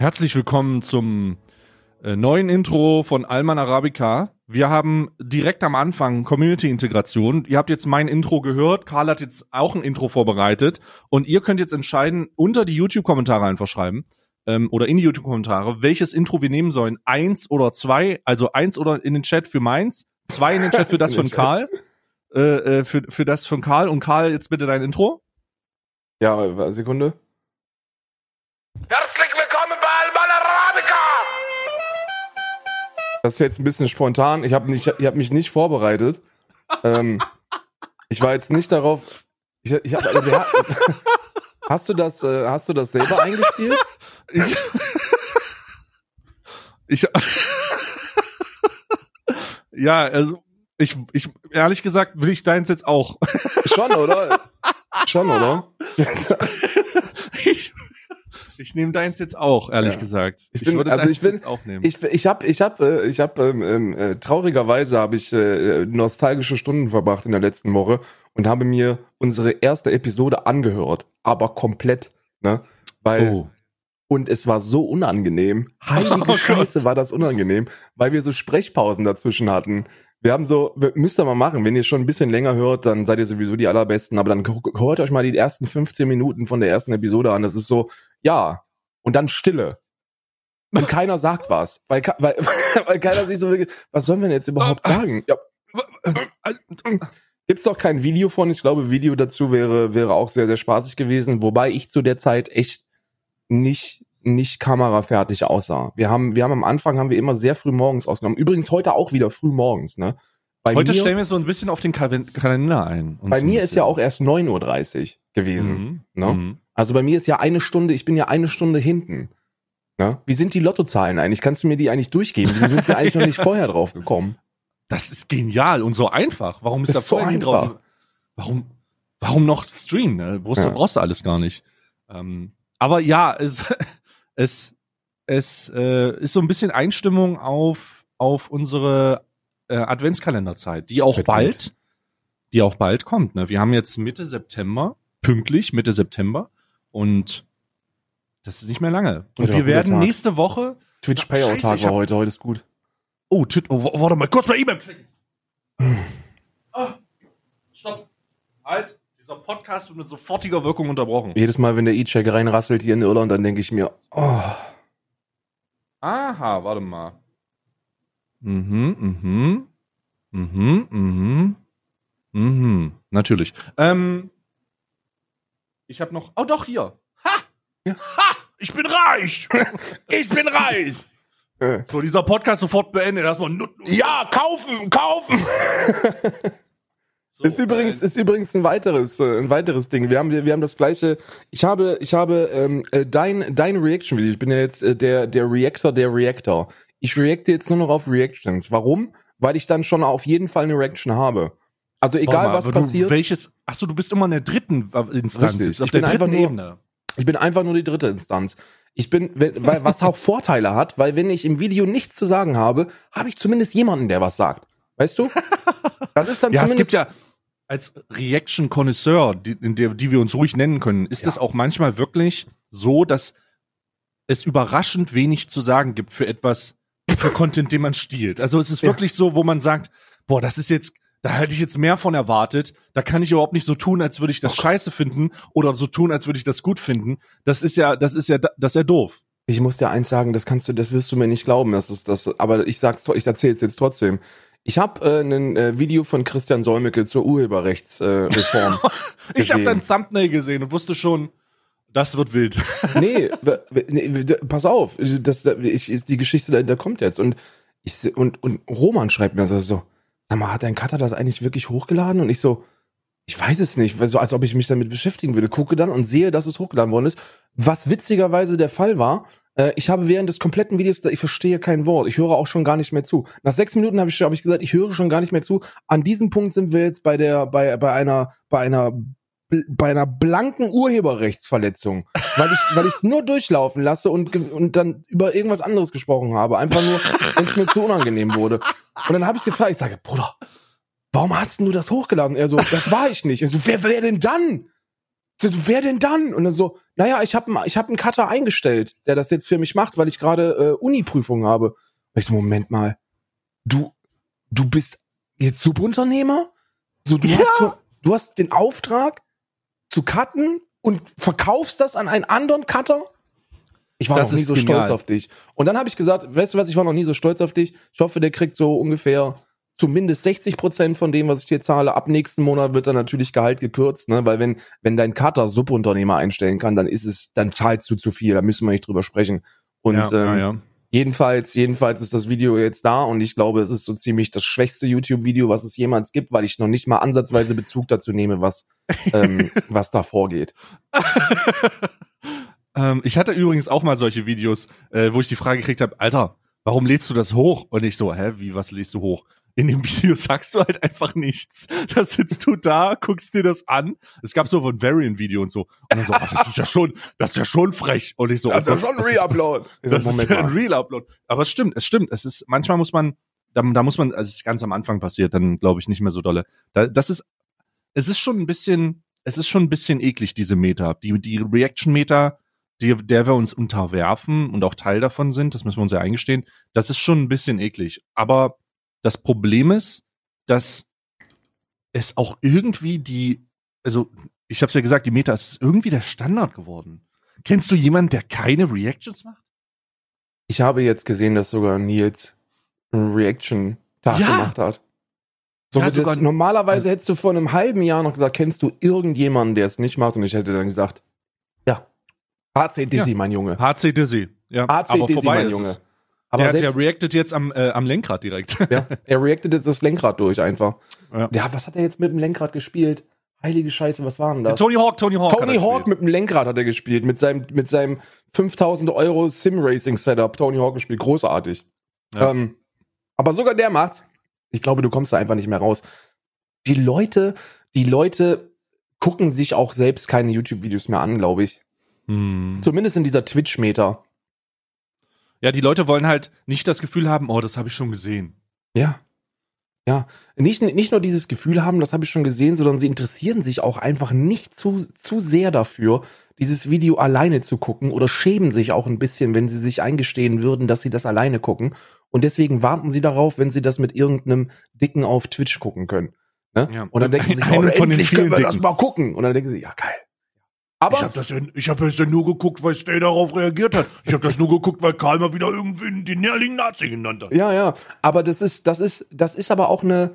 Herzlich willkommen zum äh, neuen Intro von Alman Arabica. Wir haben direkt am Anfang Community-Integration. Ihr habt jetzt mein Intro gehört. Karl hat jetzt auch ein Intro vorbereitet. Und ihr könnt jetzt entscheiden, unter die YouTube-Kommentare einfach schreiben ähm, oder in die YouTube-Kommentare, welches Intro wir nehmen sollen. Eins oder zwei. Also eins oder in den Chat für meins, zwei in den Chat für das von Karl. Äh, äh, für, für das von Karl. Und Karl, jetzt bitte dein Intro. Ja, Sekunde. Herzlich willkommen Das ist jetzt ein bisschen spontan. Ich habe hab mich nicht vorbereitet. ähm, ich war jetzt nicht darauf. Ich, ich hab, also wir, hast du das? Äh, hast du das selber eingespielt? Ich. ich ja, also ich, ich ehrlich gesagt will ich deins jetzt auch. Schon, oder? Schon, oder? ich, ich nehme deins jetzt auch, ehrlich Ja. gesagt. Ich bin- würde also deins ich bin- jetzt auch nehmen. Ich, ich habe, ich habe, ich habe ähm, ähm, äh, traurigerweise habe ich äh, nostalgische Stunden verbracht in der letzten Woche und habe mir unsere erste Episode angehört, aber komplett, ne? Weil oh. und es war so unangenehm. Heilige Oh Gott. Scheiße, war das unangenehm, weil wir so Sprechpausen dazwischen hatten. Wir haben so, müsst ihr mal machen, wenn ihr schon ein bisschen länger hört, dann seid ihr sowieso die allerbesten, aber dann hört euch mal die ersten 15 Minuten von der ersten Episode an. Das ist so, ja, und dann Stille. Und keiner sagt was, weil, weil, weil keiner sich so wirklich, was sollen wir denn jetzt überhaupt sagen? Ja, gibt's doch kein Video von. Ich glaube, Video dazu wäre, wäre auch sehr, sehr spaßig gewesen, wobei ich zu der Zeit echt nicht, nicht kamerafertig aussah. Wir haben, wir haben am Anfang haben wir immer sehr früh morgens ausgenommen. Übrigens heute auch wieder früh morgens, ne? Bei Heute mir, stellen wir so ein bisschen auf den Kal Kalender ein. bei ein mir ist ja auch erst 9.30 Uhr gewesen. Mhm. Ne? Mhm. Also bei mir ist ja eine Stunde, ich bin ja eine Stunde hinten. Ne? Wie sind die Lottozahlen eigentlich? Kannst du mir die eigentlich durchgeben? Wieso sind wir eigentlich noch nicht vorher drauf gekommen? Das ist genial und so einfach. Warum ist Das da ist so einfach. drauf? Warum, warum noch streamen? Ne? Brauchst, du Ja. brauchst du alles gar nicht. Ähm, aber ja, es, es, es äh, ist so ein bisschen Einstimmung auf, auf unsere äh, Adventskalenderzeit, die auch bald, die auch bald kommt. Ne? Wir haben jetzt Mitte September, pünktlich Mitte September und das ist nicht mehr lange. Und Heute wir werden Tag. nächste Woche Twitch Payout Tag war heute, heute ist gut. Oh, Tit oh, warte mal, kurz mal E-Mail klicken. Ah, stopp. Halt, dieser Podcast wird mit sofortiger Wirkung unterbrochen. Jedes Mal, wenn der E-Check reinrasselt hier in Irland, dann denke ich mir, oh, Aha, warte mal. Mhm, mhm. Mhm, mhm. Mhm, natürlich. Ähm, ich habe noch. Oh, doch, hier. Ha! Ha! Ich bin reich! ich bin reich! So, dieser Podcast sofort beendet. Erstmal ja, kaufen, kaufen! So, ist übrigens, äh, ist übrigens ein weiteres, äh, ein weiteres Ding. Wir haben, wir, wir haben das gleiche. Ich habe, ich habe ähm, äh, dein, dein Reaction-Video. Ich bin ja jetzt äh, der, der Reactor, der Reactor. Ich reacte jetzt nur noch auf Reactions. Warum? Weil ich dann schon auf jeden Fall eine Reaction habe. Also egal mal, was aber du, passiert. Welches? Achso, du bist immer in der dritten äh, Instanz. Richtig. jetzt, Auf Ich der bin einfach dritten nur- Ebene. Ich bin einfach nur die dritte Instanz. Ich bin, weil, was auch Vorteile hat, weil wenn ich im Video nichts zu sagen habe, habe ich zumindest jemanden, der was sagt. Weißt du? Das ist dann Ja, es gibt ja als Reaction-Connoisseur, die, in der, die wir uns ruhig nennen können, ist Ja. es auch manchmal wirklich so, dass es überraschend wenig zu sagen gibt für etwas, für Content, den man stiehlt. Also es ist Ja. wirklich so, wo man sagt, boah, das ist jetzt, da hätte ich jetzt mehr von erwartet. Da kann ich überhaupt nicht so tun, als würde ich das scheiße finden oder so tun, als würde ich das gut finden. Das ist ja, das ist ja, das ist ja doof. Ich muss dir eins sagen, das kannst du, das wirst du mir nicht glauben, das ist das, aber ich sag's, ich erzähl's jetzt trotzdem. Ich habe äh, ein äh, Video von Christian Solmecke zur Urheberrechtsreform. Äh, Ich habe dein Thumbnail gesehen und wusste schon, das wird wild. nee, nee, pass auf, das, ich, ist die Geschichte da, da kommt jetzt und ich und und Roman schreibt mir das so, sag mal, hat dein Cutter das eigentlich wirklich hochgeladen? Und ich so, ich weiß es nicht, so als ob ich mich damit beschäftigen würde. Gucke dann und sehe, dass es hochgeladen worden ist. Was witzigerweise der Fall war, äh, ich habe während des kompletten Videos, ich verstehe kein Wort, ich höre auch schon gar nicht mehr zu. Nach sechs Minuten habe ich, hab ich gesagt, ich höre schon gar nicht mehr zu. An diesem Punkt sind wir jetzt bei der, bei, bei einer, bei einer bei einer blanken Urheberrechtsverletzung, weil ich weil ich es nur durchlaufen lasse und und dann über irgendwas anderes gesprochen habe, einfach nur, wenn es mir zu unangenehm wurde. Und dann habe ich gefragt, ich sage, Bruder, warum hast du das hochgeladen? Er so, das war ich nicht. Ich so, wer wer denn dann? So, wer denn dann? Und dann so, naja, ich habe ich hab einen Cutter eingestellt, der das jetzt für mich macht, weil ich gerade äh, Uni-Prüfung habe. Und ich so, Moment mal, du, du bist jetzt Subunternehmer? So, du, hast, so, du hast den Auftrag zu cutten und verkaufst das an einen anderen Cutter? Ich war Das noch nie so genial. stolz auf dich. Und dann habe ich gesagt, weißt du was, ich war noch nie so stolz auf dich. Ich hoffe, der kriegt so ungefähr zumindest 60 Prozent von dem, was ich dir zahle. Ab nächsten Monat wird dann natürlich Gehalt gekürzt, ne? Weil wenn, wenn dein Cutter Subunternehmer einstellen kann, dann ist es, dann zahlst du zu viel. Da müssen wir nicht drüber sprechen. Und ja, ähm, ja, ja. Jedenfalls, jedenfalls ist das Video jetzt da und ich glaube, es ist so ziemlich das schwächste YouTube-Video, was es jemals gibt, weil ich noch nicht mal ansatzweise Bezug dazu nehme, was, ähm, was da vorgeht. ähm, ich hatte übrigens auch mal solche Videos, äh, wo ich die Frage gekriegt habe, Alter, warum lädst du das hoch? Und ich so, hä, wie, was lädst du hoch? In dem Video sagst du halt einfach nichts. Da sitzt du da, guckst dir das an. Es gab so ein Variant-Video und so. Und dann so, ach, das ist ja schon, das ist ja schon frech. Und ich so, Das ist oh ja Gott, schon ein Reupload. Das ist ja ein Real-Upload. Aber es stimmt, es stimmt. Es ist, manchmal muss man, da, da muss man, also es ist ganz am Anfang passiert, dann glaube ich nicht mehr so dolle. Da, das ist, es ist schon ein bisschen, es ist schon ein bisschen eklig, diese Meta. Die, die Reaction-Meta, die, der wir uns unterwerfen und auch Teil davon sind, das müssen wir uns ja eingestehen, das ist schon ein bisschen eklig. Aber das Problem ist, dass es auch irgendwie die, also ich habe es ja gesagt, die Meta ist irgendwie der Standard geworden. Kennst du jemanden, der keine Reactions macht? Ich habe jetzt gesehen, dass sogar Nils einen Reaction-Tag Ja. gemacht hat. So, Ja, sogar- normalerweise hättest du vor einem halben Jahr noch gesagt, kennst du irgendjemanden, der es nicht macht? Und ich hätte dann gesagt, ja, HC Dizzy, mein Junge. HC Dizzy. Ja, HC Dizzy, mein Junge. Aber der, der selbst, reactet jetzt am, äh, am Lenkrad direkt. ja, er reactet jetzt das Lenkrad durch einfach. Ja. Ja, was hat er jetzt mit dem Lenkrad gespielt? Heilige Scheiße, was war denn das? Tony Hawk, Tony Hawk. Tony Hawk mit dem Lenkrad hat er gespielt, mit seinem, mit seinem 5000 Euro Sim-Racing-Setup. Tony Hawk gespielt, großartig. Ja. Ähm, aber sogar der macht's. Ich glaube, du kommst da einfach nicht mehr raus. Die Leute, die Leute gucken sich auch selbst keine YouTube-Videos mehr an, glaube ich. Hm. Zumindest in dieser Twitch-Meter. Ja, die Leute wollen halt nicht das Gefühl haben, oh, das habe ich schon gesehen. Ja. Ja. Nicht, nicht nur dieses Gefühl haben, das habe ich schon gesehen, sondern sie interessieren sich auch einfach nicht zu, zu sehr dafür, dieses Video alleine zu gucken oder schämen sich auch ein bisschen, wenn sie sich eingestehen würden, dass sie das alleine gucken. Und deswegen warten sie darauf, wenn sie das mit irgendeinem Dicken auf Twitch gucken können. Ne? Ja. Und dann denken sie sich, oh, endlich können wir vielen das Dicken. mal gucken. Und dann denken sie, ja geil. Aber Ich habe das ja, ich hab das ja nur geguckt, weil Stay darauf reagiert hat. Ich habe das nur geguckt, weil Karl mal wieder irgendwie den nährlichen Nazi genannt hat. Ja, ja, aber das ist, das ist, das ist aber auch eine,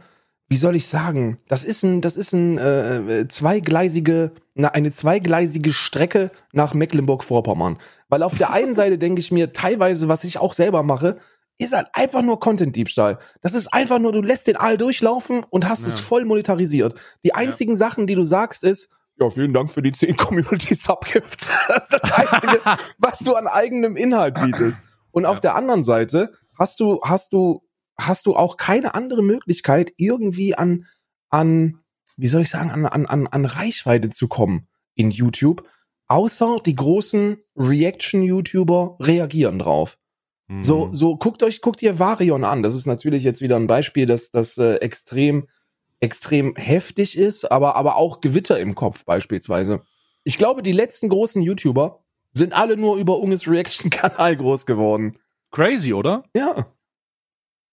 wie soll ich sagen, das ist ein, das ist ein äh, zweigleisige, na, eine zweigleisige Strecke nach Mecklenburg-Vorpommern. Weil auf der einen Seite denke ich mir, teilweise, was ich auch selber mache, ist halt einfach nur Content-Diebstahl. Das ist einfach nur, du lässt den Aal durchlaufen und hast es voll monetarisiert. Die einzigen Sachen, die du sagst, ist, ja, vielen Dank für die 10 Community-Subgifts. Das ist das Einzige, was du an eigenem Inhalt bietest. Und auf der anderen Seite hast du, hast du, hast du auch keine andere Möglichkeit, irgendwie an, an, wie soll ich sagen, an, an, an, an Reichweite zu kommen in YouTube, außer die großen Reaction-YouTuber reagieren drauf. Hm. So, so guckt euch, guckt ihr Varion an. Das ist natürlich jetzt wieder ein Beispiel, das, das äh, extrem, extrem heftig ist, aber, aber auch Gewitter im Kopf beispielsweise. Ich glaube, die letzten großen YouTuber sind alle nur über Unges Reaction-Kanal groß geworden. Crazy, oder? Ja.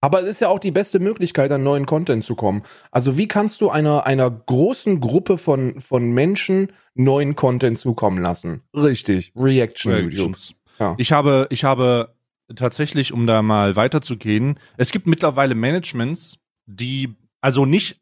Aber es ist ja auch die beste Möglichkeit, an neuen Content zu kommen. Also wie kannst du einer, einer großen Gruppe von, von Menschen neuen Content zukommen lassen? Richtig, Reaction. Reactions. Ja. Ich habe, ich habe tatsächlich, um da mal weiterzugehen, es gibt mittlerweile Managements, die, also nicht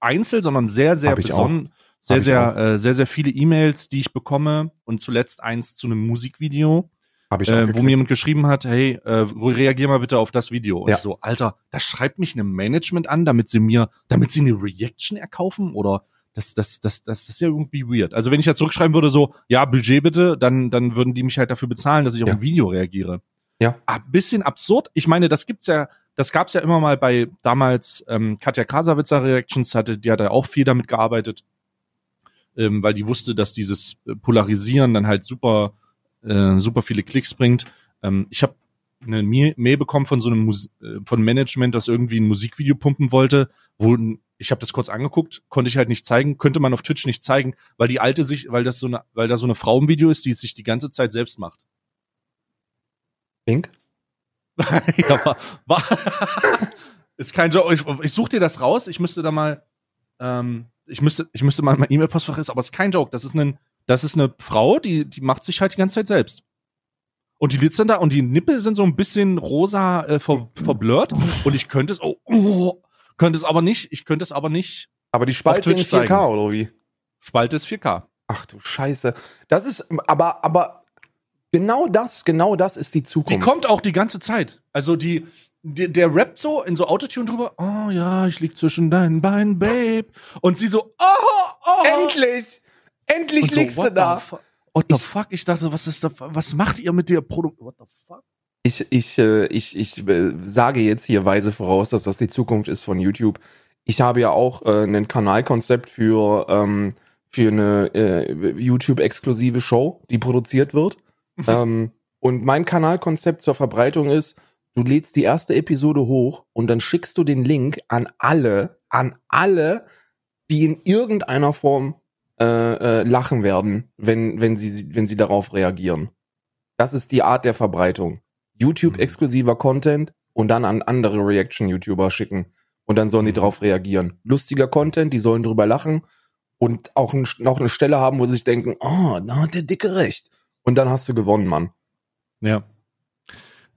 einzeln, sondern sehr, sehr Hab besonnen, sehr, Hab sehr, äh, sehr, sehr viele E-Mails, die ich bekomme und zuletzt eins zu einem Musikvideo, Habe ich äh, wo mir jemand geschrieben hat, hey, äh, reagier mal bitte auf das Video. Und Ja. ich so, Alter, da schreibt mich ein Management an, damit sie mir, damit sie eine Reaction erkaufen oder das, das, das, das, das ist ja irgendwie weird. Also wenn ich da zurückschreiben würde, so, ja, Budget bitte, dann, dann würden die mich halt dafür bezahlen, dass ich auf Ja. ein Video reagiere. Ja. Ah, bisschen absurd. Ich meine, das gibt's ja, das gab's ja immer mal bei damals ähm, Katja Krasavitzer Reactions, hatte, die hat ja auch viel damit gearbeitet, ähm, weil die wusste, dass dieses äh, Polarisieren dann halt super, äh, super viele Klicks bringt. Ähm, ich habe eine Mail bekommen von so einem Mus äh, von Management, das irgendwie ein Musikvideo pumpen wollte, wo Ich habe das kurz angeguckt, konnte ich halt nicht zeigen, könnte man auf Twitch nicht zeigen, weil die alte sich, weil das so eine, weil da so eine Frau im Video ist, die sich die ganze Zeit selbst macht. Pink? ja, war, war ist kein Joke. Ich, ich suche dir das raus. Ich müsste da mal, ähm, ich müsste, ich müsste mal mein E-Mail-Postfach ist, aber es ist kein Joke. Das ist ein, das ist eine Frau, die, die macht sich halt die ganze Zeit selbst. Und die Lids sind da und die Nippel sind so ein bisschen rosa äh, ver, verblurrt. Und ich könnte es, oh, oh, könnte es aber nicht, ich könnte es aber nicht. Aber die Spalte Twitch 4K zeigen. oder wie? Spalte ist 4K. Ach du Scheiße. Das ist, aber, aber genau das, genau das ist die Die Zukunft. kommt auch die ganze Zeit. Also die, die der rappt so in so Autotune drüber. Oh ja, ich lieg zwischen deinen Beinen, Babe. Und sie so, oh, oh. Endlich! Endlich so, liegst du da. What the Ich- fuck? Ich dachte, was ist da, was macht ihr mit der Produktion? What the fuck? Ich, ich, äh, ich, ich äh, sage jetzt hier weise voraus, dass das die Zukunft ist von YouTube. Ich habe ja auch äh, ein Kanalkonzept für, ähm, für eine äh, YouTube-exklusive Show, die produziert wird. Ähm, und mein Kanalkonzept zur Verbreitung ist, du lädst die erste Episode hoch und dann schickst du den Link an alle, an alle, die in irgendeiner Form äh, äh, lachen werden, wenn, wenn, sie, wenn sie darauf reagieren. Das ist die Art der Verbreitung. YouTube-exklusiver Content und dann an andere Reaction-YouTuber schicken. Und dann sollen die Mhm. drauf reagieren. Lustiger Content, die sollen drüber lachen und auch ein, noch eine Stelle haben, wo sie sich denken, oh, da hat der Dicke recht. Und dann hast du gewonnen, Mann. Ja.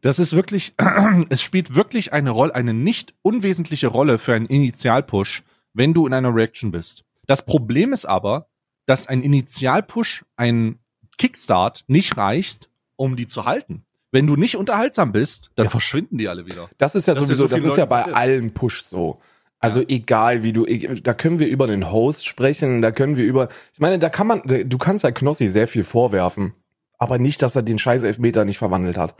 Das ist wirklich, es spielt wirklich eine Rolle, eine nicht unwesentliche Rolle für einen Initialpush, wenn du in einer Reaction bist. Das Problem ist aber, dass ein Initialpush, ein Kickstart nicht reicht, um die zu halten. Wenn du nicht unterhaltsam bist, dann verschwinden die alle wieder. Das ist ja Das ist sowieso, so das vielen ist ja bei passiert. allen Push so. Also egal wie du, da können wir über den Host sprechen, da können wir über, ich meine, da kann man, du kannst ja Knossi sehr viel vorwerfen, aber nicht, dass er den scheiß Elfmeter nicht verwandelt hat.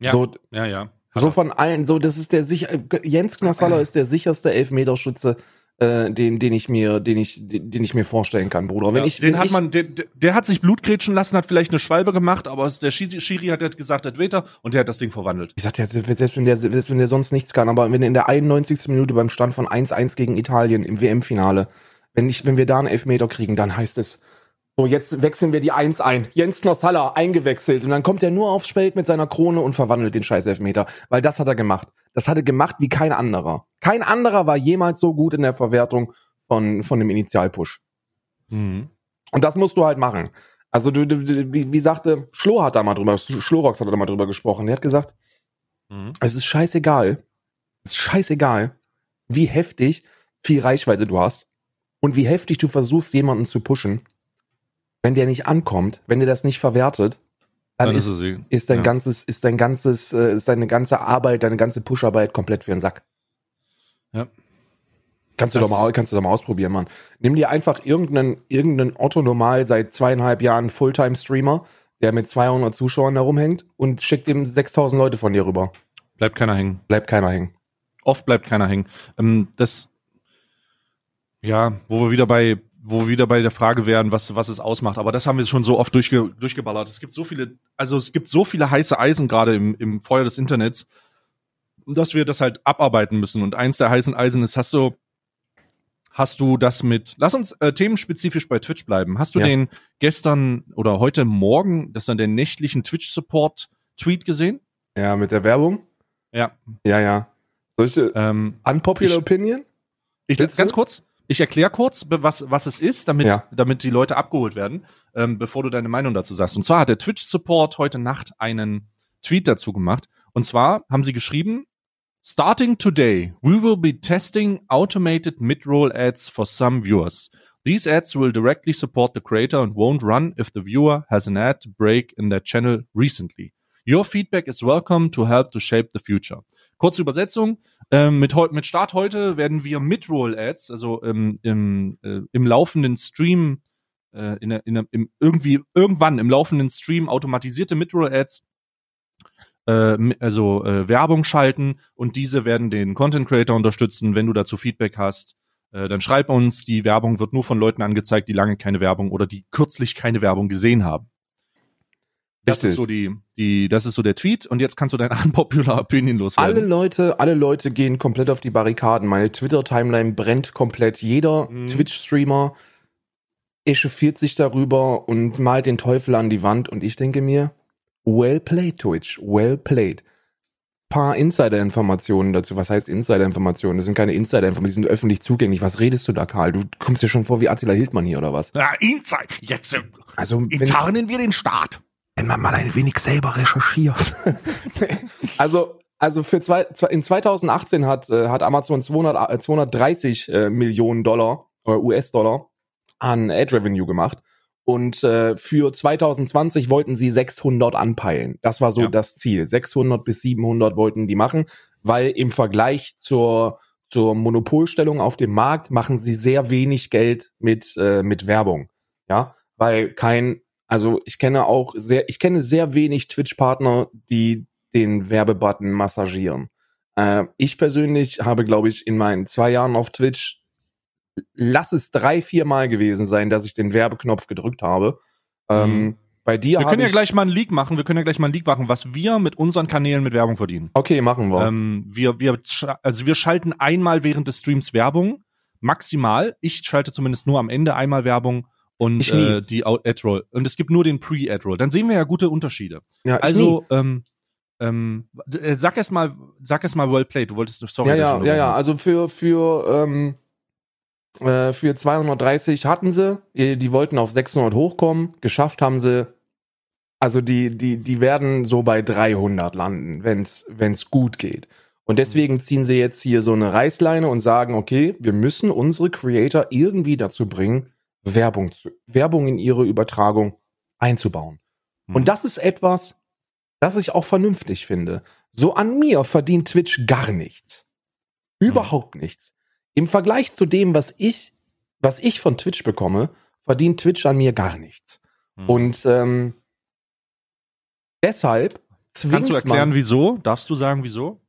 Ja. So, Ja, ja. so von allen, so, das ist der sicher, Jens Knassaller ist der sicherste Elfmeterschütze, äh, den, den ich mir, den ich, den, den ich mir vorstellen kann, Bruder. Wenn ja, ich, den wenn hat ich, man, der, der- hat sich Blut grätschen lassen, hat vielleicht eine Schwalbe gemacht, aber der Schiri, Schiri hat gesagt, das Weter und der hat das Ding verwandelt. Ich sagte, selbst wenn, der, selbst wenn der sonst nichts kann, aber wenn in der 91. Minute beim Stand von 1-1 gegen Italien im WM-Finale, wenn, ich, wenn wir da einen Elfmeter kriegen, dann heißt es, so jetzt wechseln wir die 1 ein. Jens Knossalla eingewechselt und dann kommt er nur aufs Feld mit seiner Krone und verwandelt den scheiß Elfmeter, weil das hat er gemacht. Das hat er gemacht wie kein anderer. Kein anderer war jemals so gut in der Verwertung von, von dem Initialpush. Mhm. Und das musst du halt machen. Also du, du du- wie, wie sagte, Schlo hat da mal drüber, Schlorox hat da mal drüber gesprochen. Der hat gesagt, Mhm. es ist scheißegal. Es ist scheißegal, wie heftig viel Reichweite du hast und wie heftig du versuchst, jemanden zu pushen. Wenn der nicht ankommt, wenn der das nicht verwertet, dann, ist, es sie. ist dein ja. ganzes, ist dein ganzes, äh, ist deine ganze Arbeit, deine ganze Pusharbeit komplett für den Sack. Ja. Kannst du doch mal, kannst du doch mal ausprobieren, Mann. Nimm dir einfach irgendeinen, irgendeinen Otto normal seit zweieinhalb Jahren Fulltime-Streamer, der mit 200 Zuschauern da rumhängt und schick dem 6000 Leute von dir rüber. Bleibt keiner hängen. Bleibt keiner hängen. Oft bleibt keiner hängen. Ähm, das, ja, wo wir wieder bei, wo wir wieder bei der Frage wären, was, was es ausmacht. Aber das haben wir schon so oft durchge, durchgeballert. Es gibt so viele, also es gibt so viele heiße Eisen gerade im, im Feuer des Internets, dass wir das halt abarbeiten müssen. Und eins der heißen Eisen ist, hast du, hast du das mit, lass uns äh, themenspezifisch bei Twitch bleiben. Hast du Ja. den gestern oder heute Morgen, das dann den nächtlichen Twitch-Support-Tweet gesehen? Ja, mit der Werbung? Ja. Ja, ja. Solche Ähm, unpopular ich- opinion? Ich, Willst ganz du? kurz, ich erkläre kurz, was, was es ist, damit, Ja. damit die Leute abgeholt werden, ähm, bevor du deine Meinung dazu sagst. Und zwar hat der Twitch-Support heute Nacht einen Tweet dazu gemacht. Und zwar haben sie geschrieben, Starting today, we will be testing automated mid-roll ads for some viewers. These ads will directly support the creator and won't run if the viewer has an ad break in their channel recently. Your feedback is welcome to help to shape the future. Kurze Übersetzung. Ähm, mit, mit Start heute werden wir Mid-Roll-Ads, also ähm, im, äh, im laufenden Stream, äh, in, in, im, irgendwie, irgendwann im laufenden Stream automatisierte Mid-Roll-Ads, äh, also äh, Werbung schalten und diese werden den Content Creator unterstützen. Wenn du dazu Feedback hast, äh, dann schreib uns. Die Werbung wird nur von Leuten angezeigt, die lange keine Werbung oder die kürzlich keine Werbung gesehen haben. Das Richtig. ist so die, die, das ist so der Tweet und jetzt kannst du dein unpopular Opinion Alle loswerden. Leute, alle Leute gehen komplett auf die Barrikaden. Meine Twitter-Timeline brennt komplett. Jeder Mhm. Twitch-Streamer echauffiert sich darüber und malt den Teufel an die Wand. Und ich denke mir, well played, Twitch, well played. Paar Insider-Informationen dazu. Was heißt Insider-Informationen? Das sind keine Insider-Informationen, die sind öffentlich zugänglich. Was redest du da, Karl? Du kommst dir schon vor wie Attila Hildmann hier, oder was? Ja, Inside. Jetzt äh, Also, wenn, tarnen wir den Staat. Wenn man mal ein wenig selber recherchiert. also, also für zwei, in 2018 hat, äh, hat Amazon 200, äh, 230 äh, Millionen Dollar, äh, US-Dollar an Ad-Revenue gemacht. Und äh, für 2020 wollten sie 600 anpeilen. Das war so Ja. das Ziel. 600 bis 700 wollten die machen, weil im Vergleich zur, zur Monopolstellung auf dem Markt machen sie sehr wenig Geld mit, äh, mit Werbung. Ja, weil kein, also ich kenne auch sehr, ich kenne sehr wenig Twitch-Partner, die den Werbebutton massagieren. Äh, ich persönlich habe, glaube ich, in meinen zwei Jahren auf Twitch, lass es drei, vier Mal gewesen sein, dass ich den Werbeknopf gedrückt habe. Ähm, Mhm. bei dir Wir können ja ich, gleich mal einen Leak machen. Wir können ja gleich mal einen Leak machen, was wir mit unseren Kanälen mit Werbung verdienen. okay, machen wir. Ähm, wir, wir, also wir schalten einmal während des Streams Werbung, maximal. Ich schalte zumindest nur am Ende einmal Werbung und äh, die Ad-Roll. Und es gibt nur den Pre-Ad-Roll. Dann sehen wir ja gute Unterschiede. ja, Also, ähm, ähm, äh, sag erst mal, sag erst mal well played. Du wolltest, sorry. ja, ja, ja, ja. Also für für ähm, äh, für 230 hatten sie, die die wollten auf 600 hochkommen. Geschafft haben sie. Also die die die werden so bei 300 landen, wenn's wenn's gut geht. Und deswegen ziehen sie jetzt hier so eine Reißleine und sagen, okay, wir müssen unsere Creator irgendwie dazu bringen, Werbung zu, Werbung in ihre Übertragung einzubauen. Mhm. Und das ist etwas, das ich auch vernünftig finde. So an mir verdient Twitch gar nichts. Überhaupt nichts. Im Vergleich zu dem, was ich, was ich von Twitch bekomme, verdient Twitch an mir gar nichts. Mhm. Und ähm, deshalb zwingt Kannst du erklären, man, wieso? Darfst du sagen, wieso?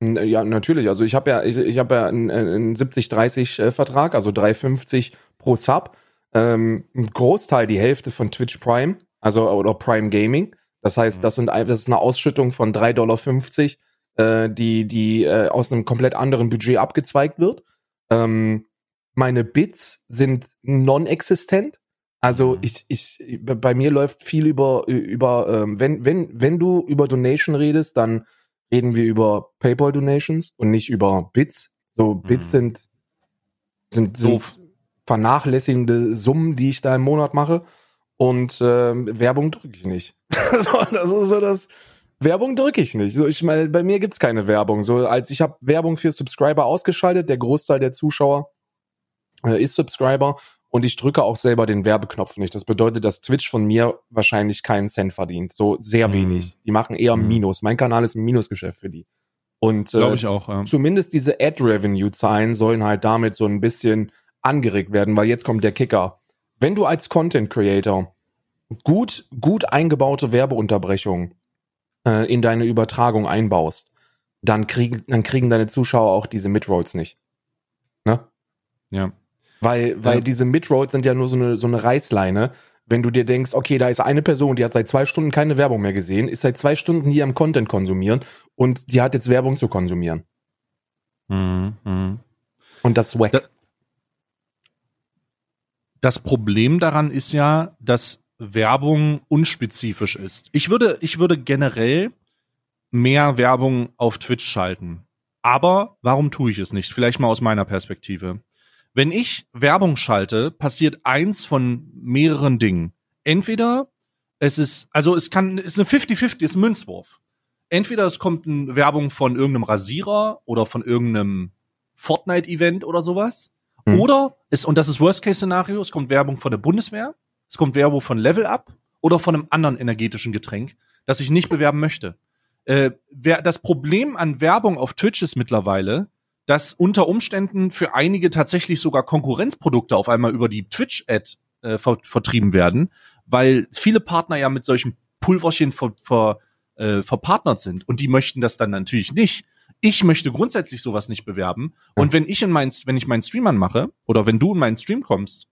N- Ja, natürlich. Also ich habe ja, ich, ich habe ja einen, einen 70-30-Vertrag, also 3,50 pro Sub. Ähm, ein Großteil, die Hälfte von Twitch Prime, also oder Prime Gaming. Das heißt, Mhm. das sind das ist eine Ausschüttung von 3,50 Dollar, äh, die, die äh, aus einem komplett anderen Budget abgezweigt wird. Ähm, meine Bits sind non-existent. Also Mhm. ich, ich, bei mir läuft viel über, über, ähm, wenn, wenn, wenn du über Donation redest, dann reden wir über PayPal-Donations und nicht über Bits. So, Bits Mhm. sind, sind, sind Doof. Vernachlässigende Summen, die ich da im Monat mache. Und ähm, Werbung drücke ich nicht. das ist so das. Werbung drücke ich nicht. So, ich meine, bei mir gibt's keine Werbung. So, als ich habe Werbung für Subscriber ausgeschaltet, der Großteil der Zuschauer äh, ist Subscriber und ich drücke auch selber den Werbeknopf nicht. Das bedeutet, dass Twitch von mir wahrscheinlich keinen Cent verdient. So sehr Mhm. wenig. Die machen eher Mhm. Minus. Mein Kanal ist ein Minusgeschäft für die. Und Glaube äh, ich auch. Ja. zumindest diese Ad-Revenue-Zahlen sollen halt damit so ein bisschen angeregt werden, weil jetzt kommt der Kicker. Wenn du als Content Creator gut, gut eingebaute Werbeunterbrechungen äh, in deine Übertragung einbaust, dann kriegen, dann kriegen deine Zuschauer auch diese Midrolls nicht. Ne? ja. Weil, weil Ja. diese Midrolls sind ja nur so eine, so eine Reißleine. Wenn du dir denkst, okay, da ist eine Person, die hat seit zwei Stunden keine Werbung mehr gesehen, ist seit zwei Stunden hier am Content konsumieren und die hat jetzt Werbung zu konsumieren. Mhm. Mhm. Und das. Da- Das Problem daran ist ja, dass Werbung unspezifisch ist. Ich würde, ich würde generell mehr Werbung auf Twitch schalten. Aber warum tue ich es nicht? Vielleicht mal aus meiner Perspektive. Wenn ich Werbung schalte, passiert eins von mehreren Dingen. Entweder es ist, also es kann, es ist eine 50-50, ist ein Münzwurf. Entweder es kommt eine Werbung von irgendeinem Rasierer oder von irgendeinem Fortnite-Event oder sowas. Hm. Oder es, und das ist Worst-Case-Szenario, es kommt Werbung von der Bundeswehr, es kommt Werbung von Level Up oder von einem anderen energetischen Getränk, das ich nicht bewerben möchte. Äh, wer, das Problem an Werbung auf Twitch ist mittlerweile, dass unter Umständen für einige tatsächlich sogar Konkurrenzprodukte auf einmal über die Twitch-Ad äh, ver vertrieben werden, weil viele Partner ja mit solchen Pulverchen ver ver äh, verpartnert sind und die möchten das dann natürlich nicht. Ich möchte grundsätzlich sowas nicht bewerben. Und wenn ich in mein, wenn ich meinen Stream anmache oder wenn du in meinen Stream kommst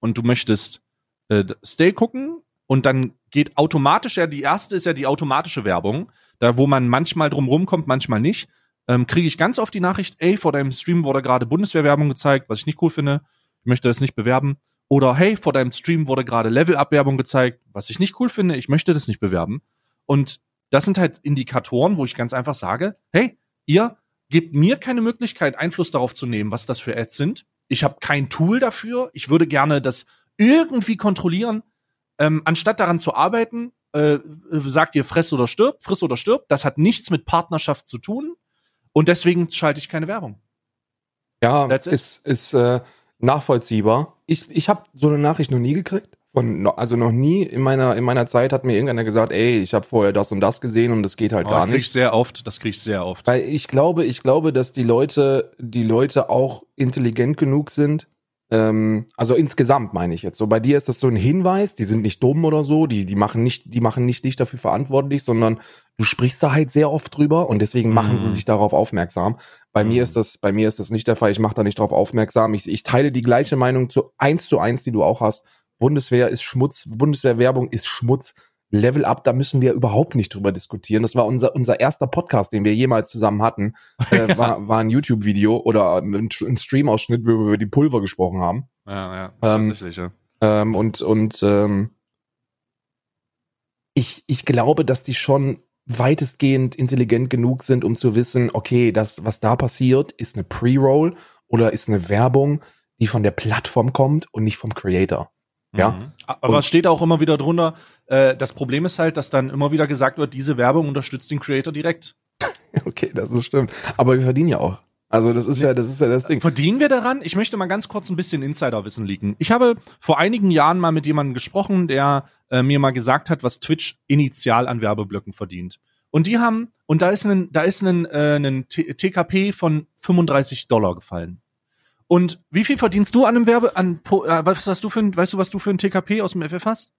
und du möchtest äh, Stay gucken und dann geht automatisch ja, die erste ist ja die automatische Werbung, da wo man manchmal drum rumkommt, manchmal nicht, ähm, kriege ich ganz oft die Nachricht, ey, vor deinem Stream wurde gerade Bundeswehrwerbung gezeigt, was ich nicht cool finde, ich möchte das nicht bewerben. Oder hey, vor deinem Stream wurde gerade Level-Up-Werbung gezeigt, was ich nicht cool finde, ich möchte das nicht bewerben. Und das sind halt Indikatoren, wo ich ganz einfach sage, hey, ihr gebt mir keine Möglichkeit, Einfluss darauf zu nehmen, was das für Ads sind. Ich habe kein Tool dafür. Ich würde gerne das irgendwie kontrollieren. Ähm, anstatt daran zu arbeiten, äh, sagt ihr friss oder stirb, friss oder stirb. Das hat nichts mit Partnerschaft zu tun. Und deswegen schalte ich keine Werbung. Ja, ist, ist äh, nachvollziehbar. Ich, ich habe so eine Nachricht noch nie gekriegt. Von, also noch nie in meiner, in meiner Zeit hat mir irgendeiner gesagt, ey, ich habe vorher das und das gesehen und das geht halt Oh, gar das krieg ich nicht. sehr oft. Das kriege ich sehr oft. Weil ich glaube, ich glaube, dass die Leute, die Leute auch intelligent genug sind. Ähm, also insgesamt meine ich jetzt. So bei dir ist das so ein Hinweis, die sind nicht dumm oder so, die, die machen nicht, die machen nicht dich dafür verantwortlich, sondern du sprichst da halt sehr oft drüber und deswegen machen sie Mhm. sich darauf aufmerksam. Bei mir Mhm. ist das, bei mir ist das nicht der Fall. Ich mache da nicht drauf aufmerksam. Ich, ich teile die gleiche Meinung zu eins zu eins, die du auch hast. Bundeswehr ist Schmutz, Bundeswehrwerbung ist Schmutz. Level Up, da müssen wir überhaupt nicht drüber diskutieren. Das war unser, unser erster Podcast, den wir jemals zusammen hatten. Äh, war, war ein YouTube-Video oder ein, ein Stream-Ausschnitt, wo wir über die Pulver gesprochen haben. Ja, ja, Ähm, tatsächlich, ja. Ähm, und und ähm, ich, ich glaube, dass die schon weitestgehend intelligent genug sind, um zu wissen, okay, das, was da passiert, ist eine Pre-Roll oder ist eine Werbung, die von der Plattform kommt und nicht vom Creator. Ja. Mhm. Aber es steht auch immer wieder drunter, äh, das Problem ist halt, dass dann immer wieder gesagt wird, diese Werbung unterstützt den Creator direkt. Okay, das ist stimmt. Aber wir verdienen ja auch. Also das ist ja, das ist ja das Ding. Verdienen wir daran? Ich möchte mal ganz kurz ein bisschen Insiderwissen liegen. Ich habe vor einigen Jahren mal mit jemandem gesprochen, der äh, mir mal gesagt hat, was Twitch initial an Werbeblöcken verdient. Und die haben, und da ist ein, da ist ein, äh, ein TKP von 35 Dollar gefallen. Und wie viel verdienst du an einem Werbe, an, äh, was hast du für ein, weißt du, was du für ein TKP aus dem FF hast?